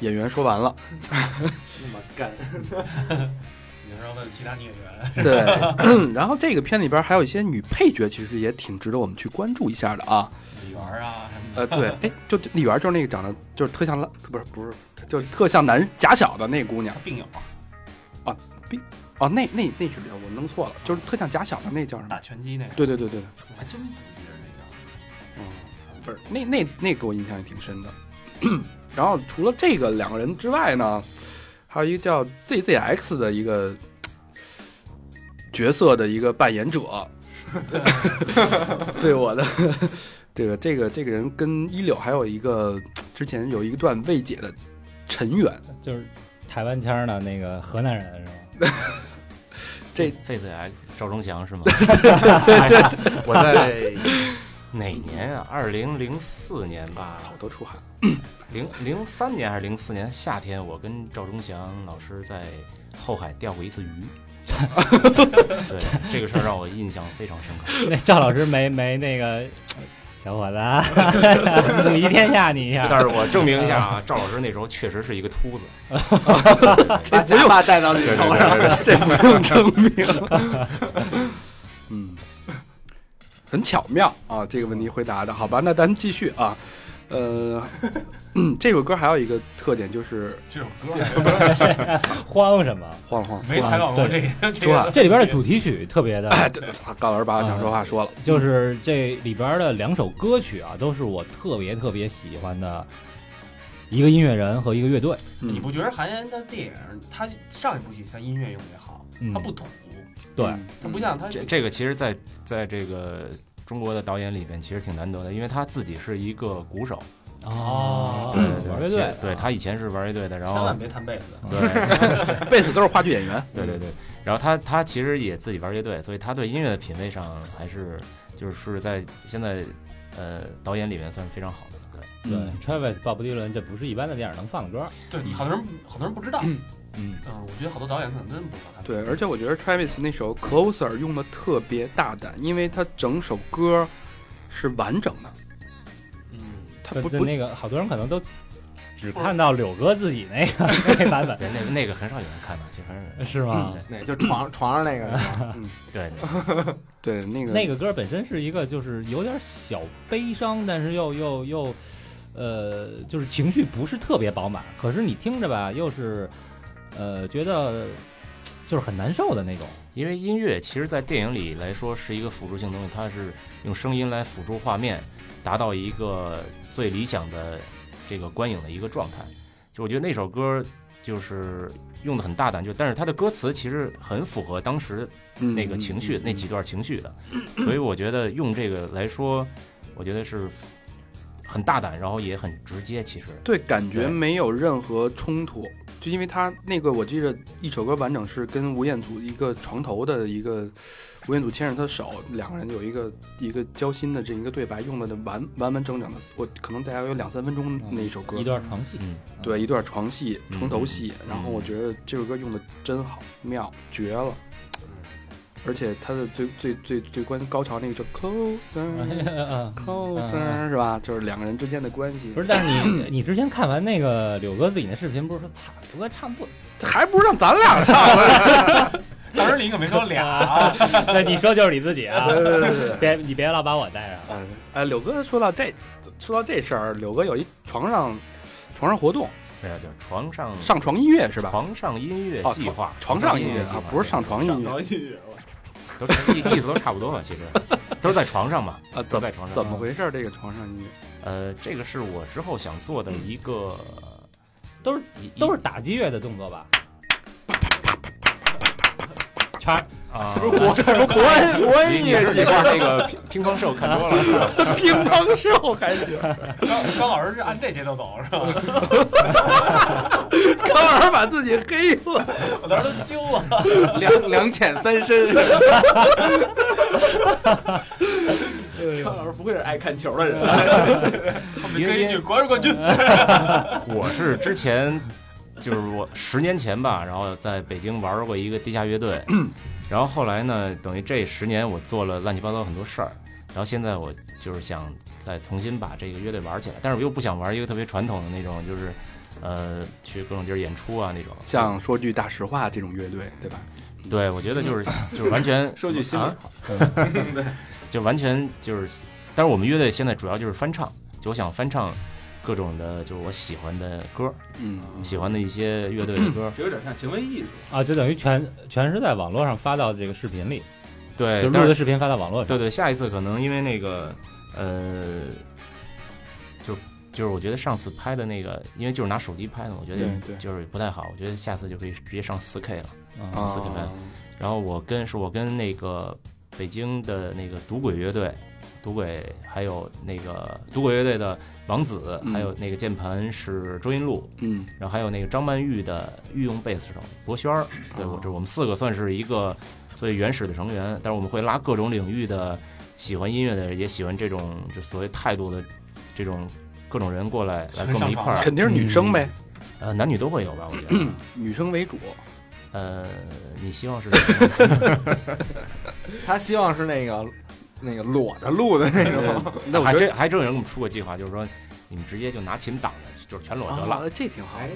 演员说完了。那么干，你要问其他女演员，对，然后这个片里边还有一些女配角，其实也挺值得我们去关注一下的啊。李媛啊什么呃，的，对，哎，就李媛就是那个长得就是特像拉，不是不是，就特像男假小的那姑娘。病友哦，那那那是我弄错了，就是特像假小的那叫什么打？拳击那个，对对对对对，我还真不记得那哦，不是，那那那给我印象也挺深的。然后除了这个两个人之外呢，还有一个叫 ZZX 的一个角色的一个扮演者，对我的这个这个这个人跟一柳还有一个之前有一段未解的尘缘，就是台湾腔的那个河南人是吧？这 C C X 赵忠祥是吗？我在 哪年啊？二零零四年吧，好多出汗。零零三年还是零四年夏天，我跟赵忠祥老师在后海钓过一次鱼。对，这个事儿让我印象非常深刻。那赵老师没没那个小伙子啊，母仪天下你一下，但是我证明一下啊，赵老师那时候确实是一个秃子。把假发戴到你头上，这不用证明。嗯，很巧妙啊，这个问题回答的好吧？那咱继续啊。呃，嗯，这首歌还有一个特点就是这首歌 慌什么？慌了晃，没采访过这个，这说话。个这里边的主题曲特别的，哎，对，高老师把我想说话说了，就是这里边的两首歌曲啊，都是我特别特别喜欢的一个音乐人和一个乐队，嗯。你不觉得韩延的电影，他上一部戏他音乐用的也好，嗯。他不土，对，嗯他不像他这这个其实在，在这个中国的导演里边，其实挺难得的，因为他自己是一个鼓手，哦。对对玩乐队，对他以前是玩乐队的，然后千万别弹贝斯，对。贝斯都是话剧演员。对对对，然后他他其实也自己玩乐队，所以他对音乐的品味上还是就是在现在呃导演里面算是非常好的。对，对，Travis 鲍勃迪伦这不是一般的电影能放的歌，对，好多人好多人不知道，嗯嗯，嗯，我觉得好多导演可能真不知道他。对，而且我觉得 Travis 那首 Closer 用的特别大胆，因为他整首歌是完整的，嗯，他不不那个好多人可能都只看到柳哥自己那个 那版本，对，那个那个很少有人看到，其实很少是吗？那就床床上那个。对。对那个。那个歌本身是一个就是有点小悲伤，但是又又又，呃，就是情绪不是特别饱满，可是你听着吧，又是，呃，觉得就是很难受的那种。因为音乐其实，在电影里来说是一个辅助性东西，它是用声音来辅助画面，达到一个最理想的这个观影的一个状态。就我觉得那首歌就是用的很大胆，就但是它的歌词其实很符合当时那个情绪、嗯那几段情绪的，所以我觉得用这个来说，我觉得是很大胆，然后也很直接。其实对，感觉没有任何冲突，就因为他那个我记得一首歌完整是跟吴彦祖一个床头的一个，吴彦祖牵着他的手，两个人有一个一个交心的这一个对白，用的完完完整整的，我可能大概有两三分钟那一首歌，一段床戏，嗯，对一段床戏、嗯。床头戏，嗯然后我觉得这首歌用的真好，妙绝了。而且他的最最最最关高潮那个叫 closer 是吧？就是两个人之间的关系不，是，但是你你之前看完那个柳哥自己那视频，不是说惨，柳哥唱不？还不如让咱俩唱呢。当时你可没说俩啊，对，你说就是你自己啊，对对对对。别你别老把我带上。哎，哎，柳哥说到这，说到这事儿，柳哥有一床上床上活动，对啊，叫床上上床音乐是吧？床上音乐哦计划，床上音乐计划啊，不是上床音乐音乐，都意意思都差不多嘛，其实都是在床上嘛，都在床上。怎么回事？这个床上音乐呃，这个是我之后想做的一个，都是都是打击乐的动作吧？圈儿啊，不是国什么国国安音乐计划，那个乒乒乓兽看多了，乒乓兽还行，高高老师是按这节奏走是吧？高老师把自己黑了。我当时都揪了。两两浅三深。康老师不愧是爱看球的人，后面跟一句“国安冠军我是之前就是我十年前吧，然后在北京玩过一个地下乐队，然后后来呢，等于这十年我做了乱七八糟很多事儿，然后现在我就是想再重新把这个乐队玩起来，但是我又不想玩一个特别传统的那种，就是呃去各种地儿演出啊那种，像说句大实话这种乐队，对吧？对我觉得就是 就是完全说句心里啊话，就完全就是，但是我们乐队现在主要就是翻唱，就我想翻唱各种的，就是我喜欢的歌，嗯，喜欢的一些乐队的歌。有点像行为艺术。啊，就等于全全是在网络上发到这个视频里，对，就录的视频发到网络上。对对，下一次可能因为那个呃，就就是我觉得上次拍的那个，因为就是拿手机拍的，我觉得就是不太好。我觉得下次就可以直接上四 K 了。啊四 K 拍。然后我跟是我跟那个北京的那个赌鬼乐队，赌鬼还有那个赌鬼乐队的王子，嗯还有那个键盘是周云露，嗯，然后还有那个张曼玉的御用贝斯手博轩儿，对我这我们四个算是一个最原始的成员，但是我们会拉各种领域的喜欢音乐的，也喜欢这种就所谓态度的这种各种人过来来跟我们一块儿，肯定是女生呗，呃，男女都会有吧，我觉得，女生为主。呃，你希望是什么？他希望是那个那个裸着录的那种，那我觉得还真还真有人给我们出过计划，就是说你们直接就拿琴挡着，就是全裸得了。啊，这挺好。哎，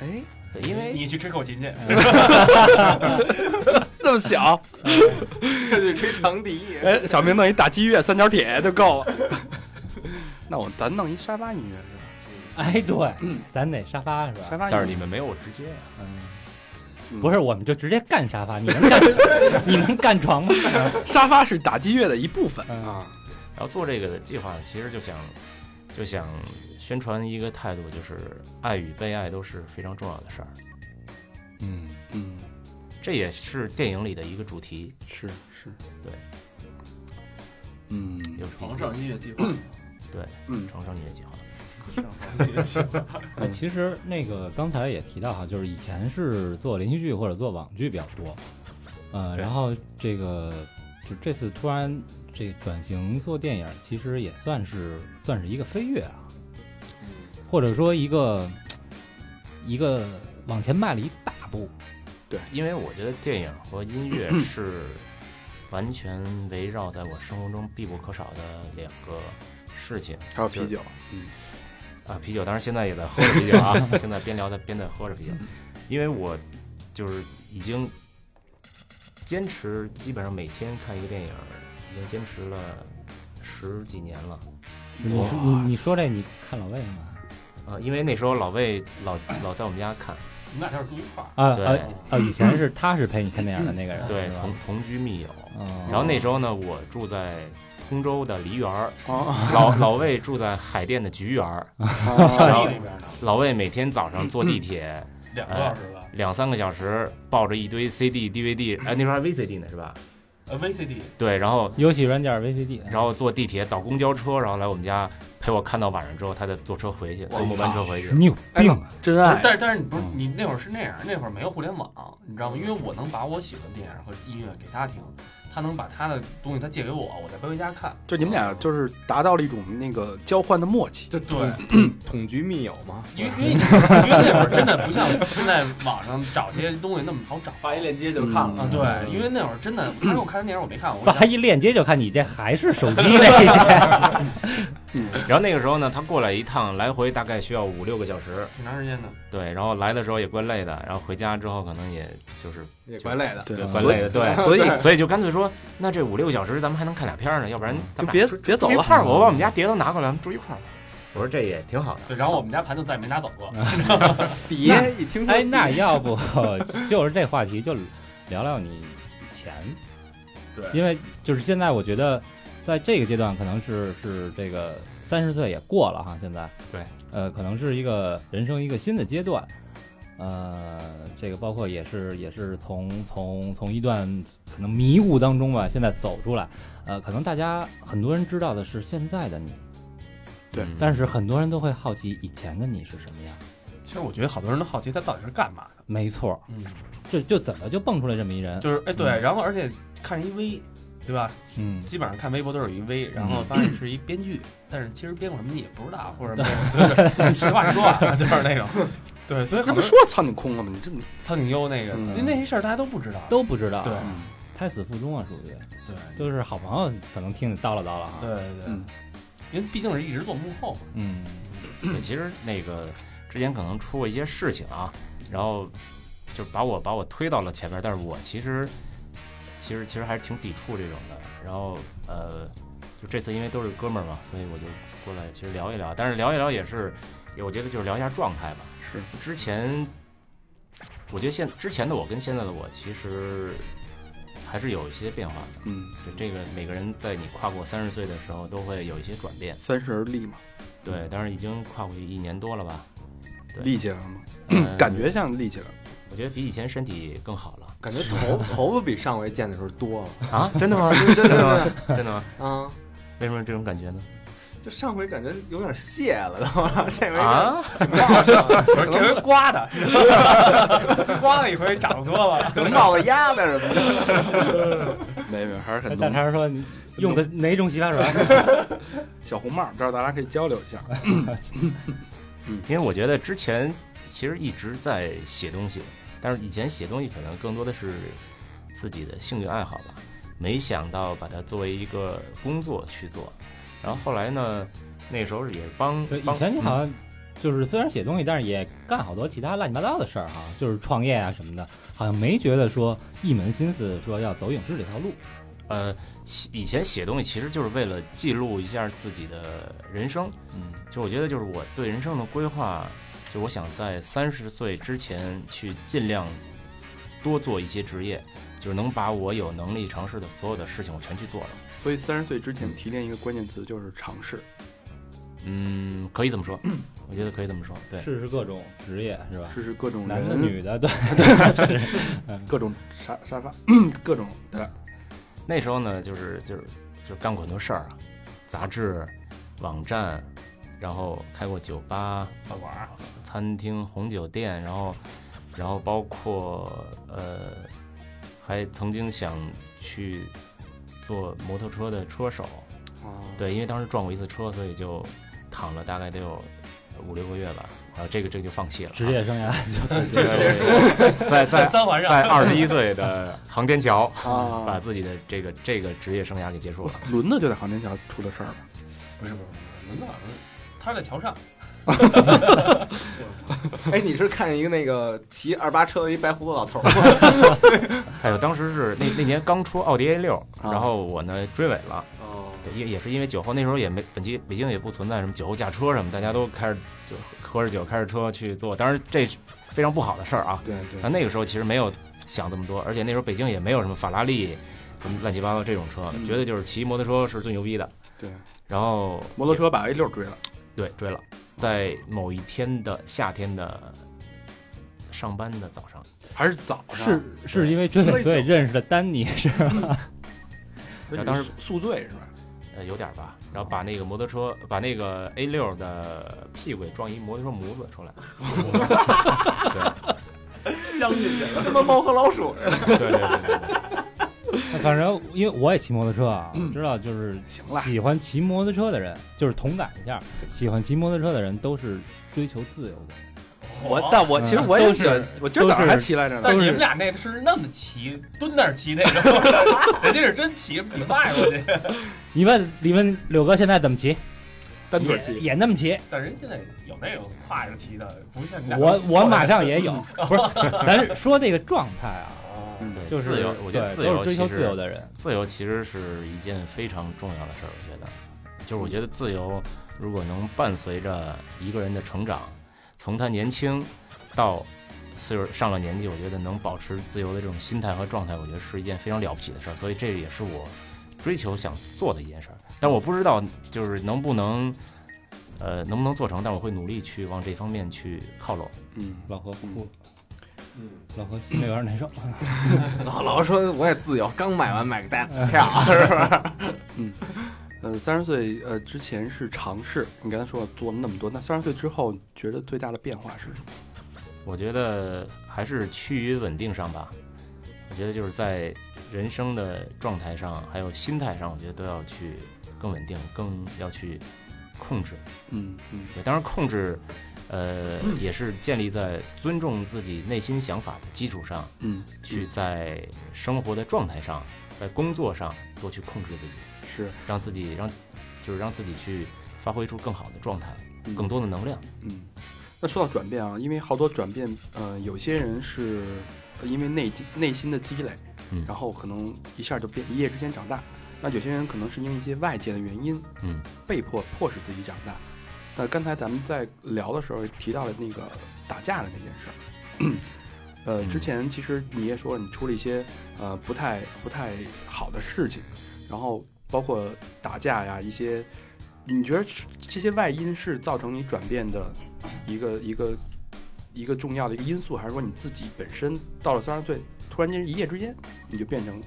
哎，因为你去吹口琴去，那么小，他就吹长笛，哎，小明弄一打击乐三角铁就够了。那我咱弄一沙发音乐是吧？哎，对，咱得沙发是吧？沙发音乐，但是你们没有我直接呀，嗯不是，我们就直接干沙发，你能干？你能干床吗？沙发是打击乐的一部分。嗯啊，然后做这个的计划，其实就想就想宣宣传一个态度，就是爱与被爱都是非常重要的事儿。嗯，嗯，这也是电影里的一个主题，是是，对，嗯，有床上音乐计划，对，嗯。床上音乐计划。上床音乐计划，哎，其实那个刚才也提到哈，就是以前是做连续剧或者做网剧比较多，呃，然后这个就这次突然这转型做电影，其实也算是算是一个飞跃啊，或者说一个一个往前迈了一大步。对。因为我觉得电影和音乐是完全围绕在我生活中必不可少的两个事情还有啤酒，嗯啊。啤酒，当然现在也在喝着啤酒啊，现在边聊在边在喝着啤酒，因为我就是已经坚持，基本上每天看一个电影，已经坚持了十几年了。你说你你说这你看老魏吗？啊，因为那时候老魏老老在我们家看，你们俩就是住一块儿，对啊啊啊！以前是他是陪你看电影的那个人，对同同居密友。哦然后那时候呢，我住在通州的梨园儿，哦，老老魏住在海淀的菊园儿。然后上一那边呢，老魏每天早上坐地铁两个小时吧，两三个小时，抱着一堆 CD、DVD，哎，那时候还 VCD 呢，是吧？呃，VCD，对，然后游戏软件 VCD，然后坐地铁倒公交车，然后来我们家陪我看到晚上之后，他再坐车回去，坐末班车回去。你有病啊！真爱，但是但是你不是你那会儿是那样，那会儿没有互联网，你知道吗？因为我能把我喜欢的电影和音乐给他听，他能把他的东西他借给我，我再背回家看。就你们俩就是达到了一种那个交换的默契，就对，统局密友嘛，因为因为 因为那会儿真的不像现在网上找些东西那么好找发一链接就看了啊。对，因为那会儿真的，他给我看的电影我没看我，发一链接就看你这还是手机那些。然后那个时候呢，他过来一趟，来回大概需要五六个小时。挺长时间的。对，然后来的时候也怪累的，然后回家之后可能也就是也怪累的。对对怪累的，对，所以 所以就干脆说，那这五六个小时咱们还能看俩片儿呢，要不然咱就别们俩住别走了住一块儿，我把我们家碟都拿过来，咱们住一块儿吧。我说这也挺好的。对，然后我们家盘子再也没拿走过。碟一听说，哎，那要不 就是这话题就聊聊你以前，对因为就是现在我觉得在这个阶段可能是是这个三十岁也过了哈，现在对，呃，可能是一个人生一个新的阶段。呃，这个包括也是也是从从从一段可能迷雾当中吧，现在走出来。呃，可能大家很多人知道的是现在的你，对嗯但是很多人都会好奇以前的你是什么样。其实我觉得好多人都好奇他到底是干嘛的。没错，嗯，就就怎么就蹦出来这么一人？就是哎对，嗯然后而且看一微，对吧？嗯，基本上看微博都有一微，然后嗯发现是一编剧，但是其实编过什么你也不知道，或者对。实话实说啊，就是那种。对，所以很多这不说苍井空了吗？你这，苍井优那个，嗯。那那些事儿大家都不知道。都不知道，对。嗯胎死腹中啊，属于。对。就是好朋友可能听你叨唠叨唠哈。对，对对。嗯，因为毕竟是一直做幕后嘛。嗯，对，其实那个之前可能出过一些事情啊，然后就把我把我推到了前面，但是我其实其实其实还是挺抵触这种的。然后呃，就这次因为都是哥们儿嘛，所以我就过来其实聊一聊，但是聊一聊也是，我觉得就是聊一下状态吧。是之前，我觉得现之前的我跟现在的我其实还是有一些变化的。嗯，就这个每个人在你跨过三十岁的时候，都会有一些转变。三十而立嘛，对，但是已经跨过去一年多了吧。对立起来了吗？嗯感觉像立起来了。我觉得比以前身体更好了感觉头头发比上回见的时候多了啊！真的吗？真的吗？真的吗？啊！为什么这种感觉呢？就上回感觉有点谢了，都 这回啊，这回刮的，刮了一回长得多了。可能冒个鸭子什么的。没没，还是很大浓。肠说你用的哪种洗发水？小红帽，这儿大家可以交流一下。因为我觉得之前其实一直在写东西，但是以前写东西可能更多的是自己的兴趣爱好吧，没想到把它作为一个工作去做。然后后来呢，那时候也是帮对，以前你好像就是虽然写东西，但是也干好多其他乱七八糟的事儿哈，就是创业啊什么的，好像没觉得说一门心思说要走影视这条路。呃，以前写东西其实就是为了记录一下自己的人生。嗯，就我觉得，就是我对人生的规划，就我想在三十岁之前去尽量多做一些职业，就是能把我有能力尝试的所有的事情，我全去做了。所以三十岁之前提炼一个关键词就是尝试。嗯，可以这么说，我觉得可以这么说。对，试试各种职业是吧？试试各种男的，女的，对，各种沙沙发，各种的。那时候呢，就是就是就干过很多事儿啊，杂志、网站，然后开过酒吧、饭馆儿餐厅、红酒店，然后然后包括呃，还曾经想去做摩托车的车手。哦，对，因为当时撞过一次车，所以就躺了大概得有五六个月吧，然后这个这个就放弃了啊。职业生涯就结束，在在 三环上在二十一岁的航天桥，啊把自己的这个这个职业生涯给结束了。轮子就在航天桥出的事儿了。不是不是不是，轮子好像他在桥上，哎，你是看一个那个骑二八车的一白胡子老头儿吗？还有当时是那那年刚出奥迪 A 六，啊然后我呢追尾了，哦，对，也也是因为酒后，那时候也没本期北京也不存在什么酒后驾车什么，大家都开着就喝着酒开着车去做，当然这非常不好的事儿啊。对对但那个时候其实没有想这么多，而且那时候北京也没有什么法拉利，什么乱七八糟这种车，嗯觉得就是骑摩托车是最牛逼的。对，然后摩托车把 A 六追了。对追了，在某一天的夏天的上班的早上，还是早上，是是因为追尾所以认识的丹尼是吧？对当时宿醉是吧？呃有点吧，然后把那个摩托车把那个 A 六的屁股给撞一摩托车模子出来，对相信人了，他妈猫和老鼠。对对对对对。反正因为我也骑摩托车啊，我知道就是喜欢骑摩托车的人，就是同感一下，喜欢骑摩托车的人都是追求自由的。我但我其实我也是是，我今儿早上还骑来着呢。但是你们俩那是那么骑，蹲那儿骑那个，人家是真骑，比迈过去。你问你问柳哥现在怎么骑？单腿骑，也那么骑。但人现在有那种跨着骑的，不像你俩。我我马上也有，不是，咱说这个状态啊，就是自由，我觉得自由都是追求其实自由的人。自由其实是一件非常重要的事儿，我觉得，就是我觉得自由如果能伴随着一个人的成长，从他年轻到岁数上了年纪，我觉得能保持自由的这种心态和状态，我觉得是一件非常了不起的事儿，所以这也是我追求想做的一件事儿。但我不知道就是能不能，呃，能不能做成，但我会努力去往这方面去靠拢。嗯，老何哭了，嗯，老何心里有点难受。老老说我也自由，刚买完买个单票，是吧？呃，三十岁呃之前是尝试，你刚才说做了那么多，那三十岁之后觉得最大的变化是什么？我觉得还是趋于稳定上吧。我觉得就是在人生的状态上，还有心态上，我觉得都要去更稳定，更要去控制。嗯嗯对，当然控制，呃，也是建立在尊重自己内心想法的基础上，嗯，去在生活的状态上，在工作上多去控制自己，是让自己让就是让自己去发挥出更好的状态，嗯更多的能量。嗯。那说到转变啊，因为好多转变，呃，有些人是呃因为内积内心的积累，嗯然后可能一下就变一夜之间长大。那有些人可能是因为一些外界的原因，嗯，被迫迫使自己长大。那刚才咱们在聊的时候提到了那个打架的那件事儿，呃，嗯之前其实你也说了，你出了一些呃不太不太好的事情，然后包括打架呀一些，你觉得这些外因是造成你转变的一个一个一个重要的一个因素，还是说你自己本身到了三十岁，突然间一夜之间你就变成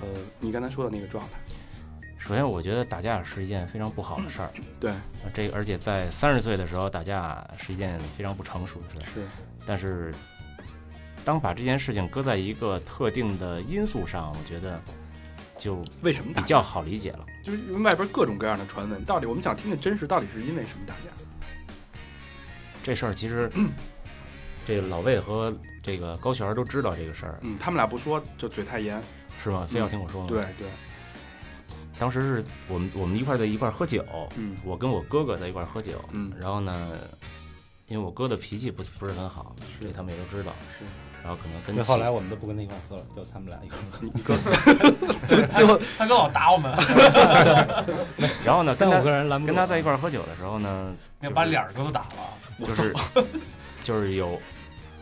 呃你刚才说的那个状态？首先，我觉得打架是一件非常不好的事儿。对，呃这个而且在三十岁的时候打架是一件非常不成熟的事儿。是，但是，当把这件事情搁在一个特定的因素上，我觉得就为什么？比较好理解了。就是因为外边各种各样的传闻，到底我们想听听真实，到底是因为什么打架？这事儿其实，这个老魏和这个高璇儿都知道这个事儿，嗯，他们俩不说就嘴太严。是吗？非要听我说吗？对，对，当时是我们我们一块儿在一块儿喝酒，嗯。我跟我哥哥在一块儿喝酒，嗯。然后呢，因为我哥的脾气不不是很好，是。这他们也都知道，是。然后可能跟后来我们都不跟他一块喝了，就他们俩一块喝。你你哥。最最后他刚好打我们，然后呢，跟三五他个人拦不住跟他在一块喝酒的时候呢，要把脸儿都打了。就是就是有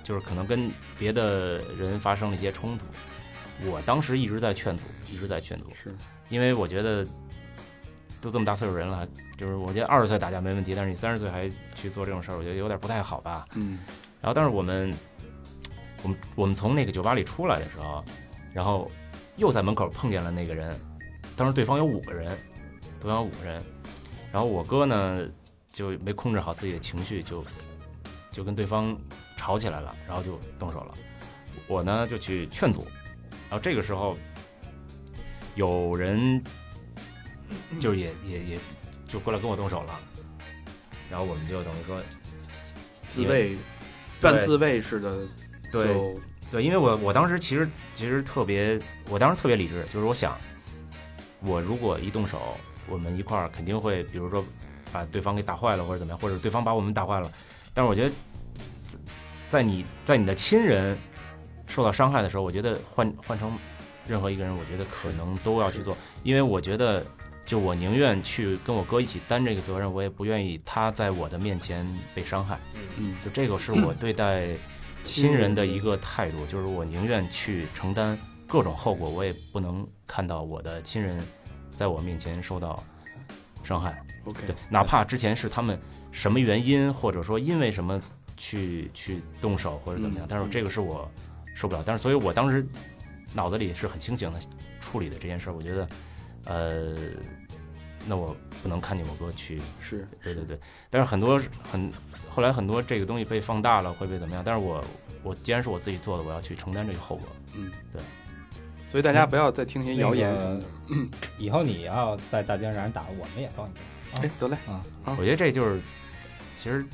就是可能跟别的人发生了一些冲突。我当时一直在劝阻，一直在劝阻，是因为我觉得都这么大岁数人了，就是我觉得二十岁打架没问题，但是你三十岁还去做这种事儿，我觉得有点不太好吧。嗯然后，但是我们，我们我们从那个酒吧里出来的时候，然后又在门口碰见了那个人，当时对方有五个人，对方有五个人，然后我哥呢就没控制好自己的情绪，就就跟对方吵起来了，然后就动手了。我呢就去劝阻，然后这个时候有人就是也也也就过来跟我动手了，然后我们就等于说自卫，半自卫似的，对就对，因为我我当时其实其实特别，我当时特别理智，就是我想，我如果一动手，我们一块儿肯定会，比如说把对方给打坏了，或者怎么样，或者对方把我们打坏了。但是我觉得，在在你在你的亲人受到伤害的时候，我觉得换换成任何一个人，我觉得可能都要去做，因为我觉得，就我宁愿去跟我哥一起担这个责任，我也不愿意他在我的面前被伤害。嗯嗯就这个是我对待亲人的一个态度，就是我宁愿去承担各种后果，我也不能看到我的亲人在我面前受到伤害。OK，对，哪怕之前是他们什么原因，或者说因为什么去去动手或者怎么样嗯，但是这个是我受不了。但是，所以我当时脑子里是很清醒的处理的这件事儿。我觉得，呃，那我不能看见我哥去是对对对，但是很多很后来很多这个东西被放大了，会被怎么样？但是我我既然是我自己做的，我要去承担这个后果。嗯对，所以大家不要再听那些谣言。那个 以后你要在大街上让人打，我们也帮你打。哎，得嘞啊，我觉得这就是其实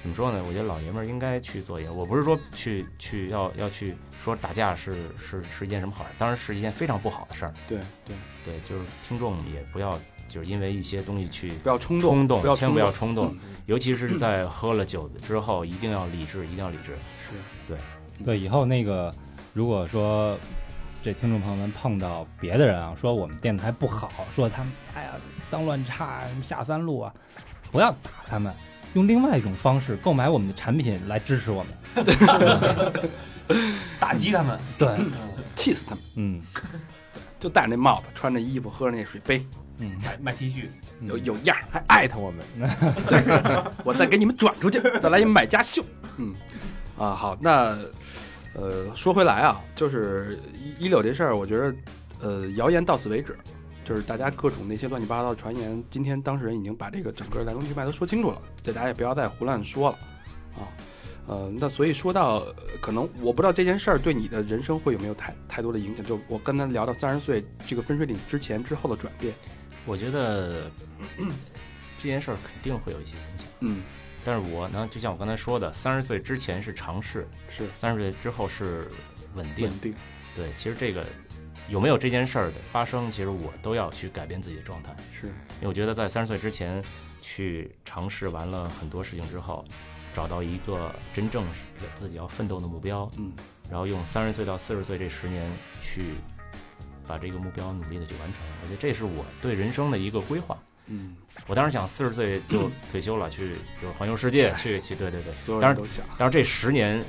怎么说呢？我觉得老爷们儿应该去做一点。我不是说去去要要去说打架是是是一件什么好事，当然是一件非常不好的事儿。对对，对，就是听众也不要就是因为一些东西去不要冲动，冲动，不要千万不要冲动，嗯尤其是在喝了酒之后，一定要理智，一定要理智。是对对，以后那个如果说这听众朋友们碰到别的人啊，说我们电台不好，说他们哎呀脏乱差，什么下三路啊，不要打他们，用另外一种方式购买我们的产品来支持我们。打击他们，对，气死他们！嗯。就戴那帽子，穿着衣服，喝着那水杯，嗯，卖卖 T 恤，有有样儿，还艾特我们，我再给你们转出去，再来一买家秀。嗯，啊，好，那呃，说回来啊，就是一一柳这事儿，我觉得呃，谣言到此为止，就是大家各种那些乱七八糟的传言，今天当事人已经把这个整个来龙去脉都说清楚了，这大家也不要再胡乱说了啊。呃，那所以说到，呃可能我不知道这件事儿对你的人生会有没有太太多的影响。就我刚才聊到三十岁这个分水岭之前之后的转变，我觉得这件事儿肯定会有一些影响，嗯，但是我呢，就像我刚才说的，三十岁之前是尝试，是三十岁之后是稳定。稳定，对，其实这个有没有这件事儿的发生，其实我都要去改变自己的状态，是因为我觉得在三十岁之前去尝试完了很多事情之后，找到一个真正自己要奋斗的目标，嗯，然后用三十岁到四十岁这十年去把这个目标努力的去完成。我觉得这是我对人生的一个规划。嗯，我当时想四十岁就退休了，去 就是环游世界，去去对对对。所有当然人都想。当然这十年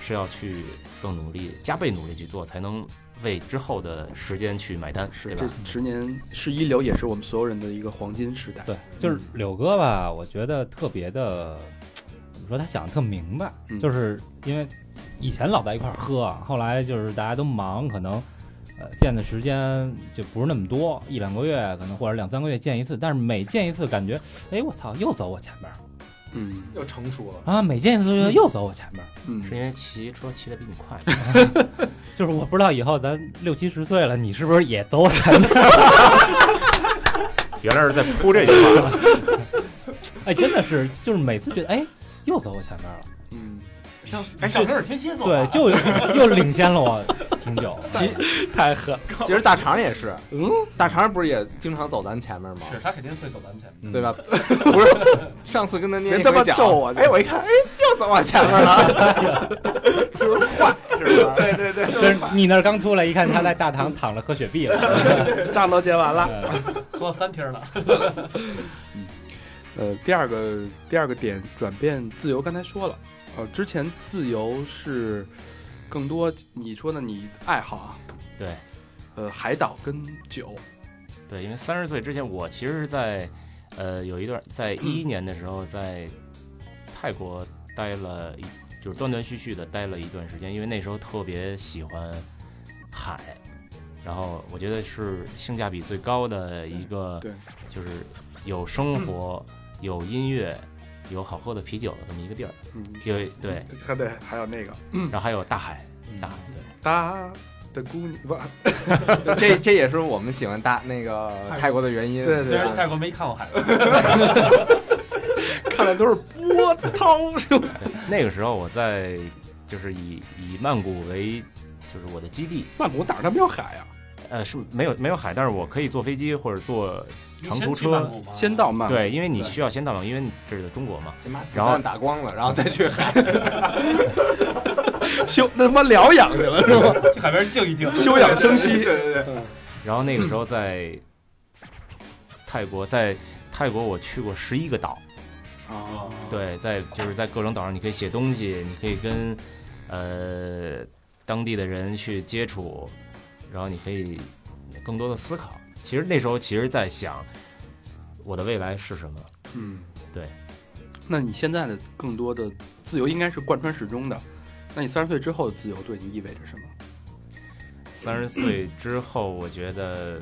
是要去更努力、加倍努力去做，才能为之后的时间去买单，是吧？十年是一流，也是我们所有人的一个黄金时代。对，就是柳哥吧，我觉得特别的，怎么说？他想的特明白，嗯就是因为以前老在一块儿喝，后来就是大家都忙，可能呃见的时间就不是那么多，一两个月可能或者两三个月见一次，但是每见一次感觉，哎，我操，又走我前边儿嗯又成熟了。啊，每见一次都觉得又走我前边儿，嗯是因为骑车骑的比你快，就是我不知道以后咱六七十岁了，你是不是也走我前面儿？原来是在铺这句话。哎，真的是，就是每次觉得，哎，又走我前面了。嗯，上上根儿天蝎座对，啊，就又领先了我挺久。太狠。其实大肠也是，嗯，大肠不是也经常走咱前面吗？是他肯定会走咱前面。对吧？不是，上次跟他捏一别他妈我哎，我一看，哎，又走我前面了，就是坏，是吧？对对对，就是你那儿刚出来，一看他在大堂躺着喝雪碧了。账都结完了。喝三瓶了，呃，第二个第二个点转变自由，刚才说了，呃，之前自由是更多你说的你爱好啊，对，呃，海岛跟酒，对，因为三十岁之前，我其实是在呃有一段在 一一年的时候在泰国待了一，就是断断续续的待了一段时间，因为那时候特别喜欢海，然后我觉得是性价比最高的一个，对，就是有生活、有音乐、有好喝的啤酒的这么一个地儿，嗯，有对，还得还有那个然后还有大海，大海对。大的姑娘不，这这也是我们喜欢大那个泰国的原因。对虽然泰国没看过海 看的都是波涛是吧？对，那个时候我在就是以以曼谷为就是我的基地，曼谷哪儿他妈有海啊？呃是没有没有海，但是我可以坐飞机或者坐长途车。先到曼谷，对，因为你需要先到曼，因为这是中国嘛。先把子然后弹打光了，然后再去海。休那他妈疗养去了是吧？去海边静一静。休养生息，对对对，然后那个时候在泰国，在泰国我去过十一个岛，啊，对，在就是在各种岛上，你可以写东西，你可以跟呃当地的人去接触，然后你可以更多的思考。其实那时候其实在想我的未来是什么。嗯，对。那你现在的更多的自由应该是贯穿始终的。那你三十岁之后的自由对你意味着什么？三十岁之后，我觉得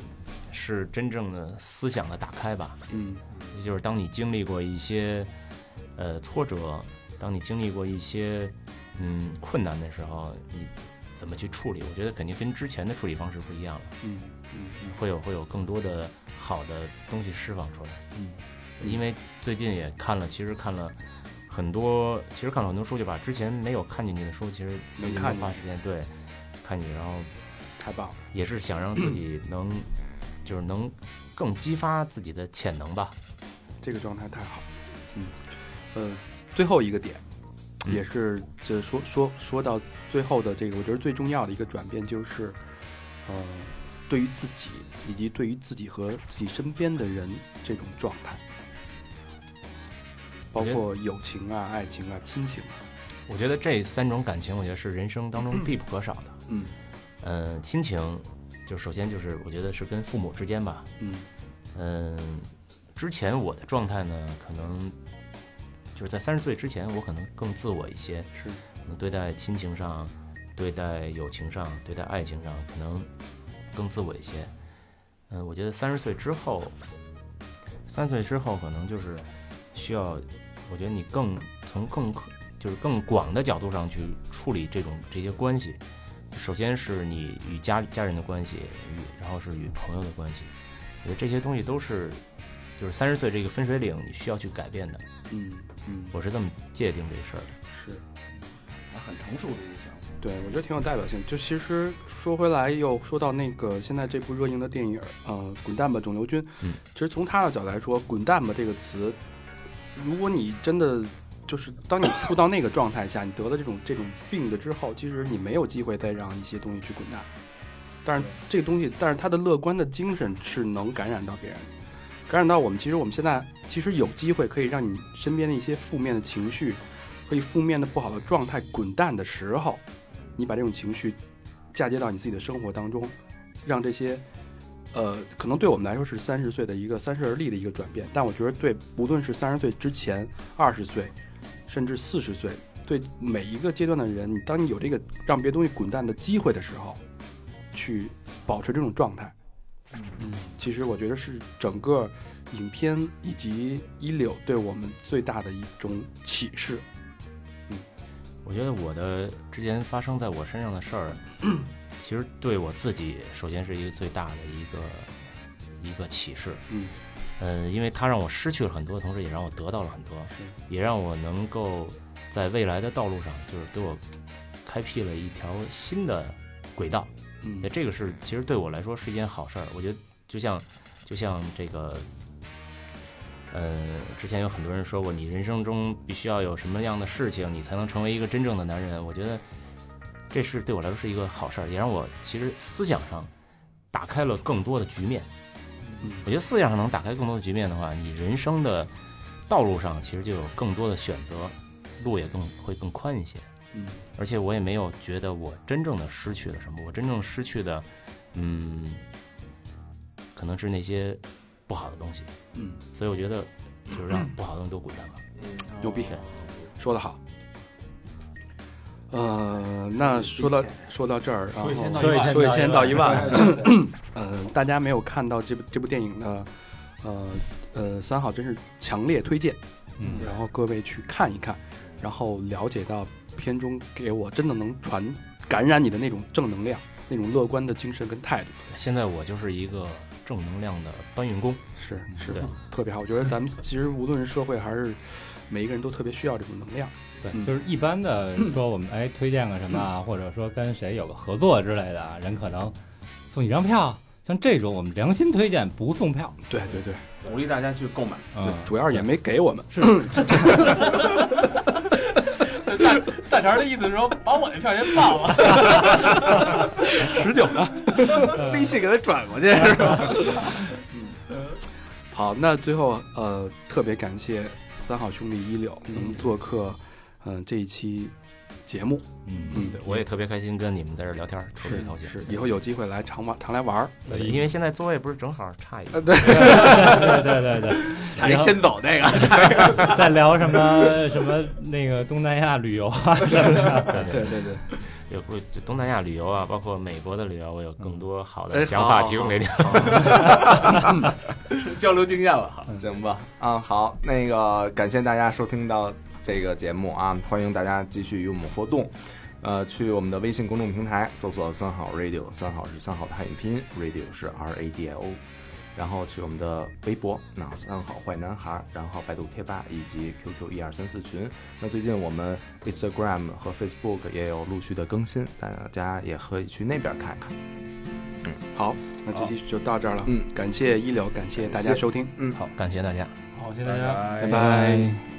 是真正的思想的打开吧。嗯也就是当你经历过一些呃挫折，当你经历过一些嗯困难的时候，你怎么去处理？我觉得肯定跟之前的处理方式不一样了，嗯嗯嗯会有会有更多的好的东西释放出来。嗯，因为最近也看了，其实看了很多，其实看了很多书，就把之前没有看进去的书，其实最近花时间对看进去，然后太棒了。也是想让自己能就是能更激发自己的潜能吧。这个状态太好。嗯，呃，最后一个点，嗯也是这说说说到最后的这个，我觉得最重要的一个转变就是，呃，对于自己以及对于自己和自己身边的人这种状态，包括友情啊、爱情啊、亲情啊。我觉得这三种感情，我觉得是人生当中必不可少的。嗯呃，亲情，就首先就是我觉得是跟父母之间吧。嗯嗯，之前我的状态呢，可能就是在三十岁之前，我可能更自我一些，是可能对待亲情上、对待友情上、对待爱情上，可能更自我一些。嗯，我觉得三十岁之后，三十岁之后可能就是需要，我觉得你更从更就是更广的角度上去处理这种这些关系。首先是你与家家人的关系，与然后是与朋友的关系。我觉得这些东西都是，就是三十岁这个分水岭，你需要去改变的。嗯嗯，我是这么界定这事儿的。是。很成熟的一个想法。对，我觉得挺有代表性。就其实说回来，又说到那个现在这部热映的电影，呃，《滚蛋吧，肿瘤君》。嗯，其实从他的角度来说，“滚蛋吧”这个词，如果你真的就是当你处到那个状态下，你得了这种这种病的之后，其实你没有机会再让一些东西去滚蛋。但是这个东西，但是他的乐观的精神是能感染到别人，感染到我们。其实我们现在其实有机会可以让你身边的一些负面的情绪。可以负面的不好的状态滚蛋的时候，你把这种情绪嫁接到你自己的生活当中，让这些呃，可能对我们来说是三十岁的一个三十而立的一个转变，但我觉得对无论是三十岁之前、二十岁，甚至四十岁，对每一个阶段的人，你当你有这个让别的东西滚蛋的机会的时候，去保持这种状态，嗯，其实我觉得是整个影片以及一柳对我们最大的一种启示。嗯我觉得我的之前发生在我身上的事儿，其实对我自己首先是一个最大的一个一个启示。嗯，呃，因为它让我失去了很多，同时也让我得到了很多，也让我能够在未来的道路上，就是给我开辟了一条新的轨道。嗯那这个是其实对我来说是一件好事儿。我觉得就像就像这个，呃，之前有很多人说过，你人生中必须要有什么样的事情，你才能成为一个真正的男人。我觉得这是对我来说是一个好事儿，也让我其实思想上打开了更多的局面。嗯我觉得思想上能打开更多的局面的话，你人生的道路上其实就有更多的选择，路也更会更宽一些。嗯而且我也没有觉得我真正的失去了什么，我真正失去的，嗯，可可能是那些不好的东西。嗯，所以我觉得就是让不好的东西都滚蛋吧。牛逼，说得好。呃，那说到说到这儿，然后说一千到说一千说一千到一万，嗯，呃，大家没有看到这部这部电影的，呃呃，三号真是强烈推荐，嗯，然后各位去看一看，然后了解到片中给我真的能传感染你的那种正能量，那种乐观的精神跟态度，现在我就是一个正能量的搬运工。是是对特别好。我觉得咱们其实无论是社会还是每一个人都特别需要这种能量。对，嗯就是一般的说我们哎推荐个什么啊，或者说跟谁有个合作之类的啊，人可能送几张票，像这种我们良心推荐不送票，对对对，鼓励大家去购买。嗯对，主要也没给我们。大 大肠的意思是说，把我的票先报了。十九呢？微信给他转过去是吧？好，那最后呃，特别感谢三好兄弟一柳能做客，嗯、这一期节目。嗯嗯，对，我也特别开心跟你们在这聊天，特别高兴。是，以后有机会来常玩常来玩儿。对因为现在座位不是正好差一个。对，对对对对，差一先走那个。再聊什么什么那个东南亚旅游啊，对对对对，也不就东南亚旅游啊，包括美国的旅游，我有更多好哎的想法提供给你。交流经验了，好，行吧，啊，好，那个感谢大家收听到这个节目啊，欢迎大家继续与我们互动，呃，去我们的微信公众平台搜索“三好 radio”，三好是三好的汉语拼音，radio 是 R A D I O，然后去我们的微博“那三好坏男孩”，然后百度贴吧以及 QQ 一二三四群。那最近我们 Instagram 和 Facebook 也有陆续的更新，大家也可以去那边看看。嗯好，那这期就到这儿了。嗯，感谢医疗，感谢大家收听。嗯，好，感谢大家。好，谢谢大家。拜拜。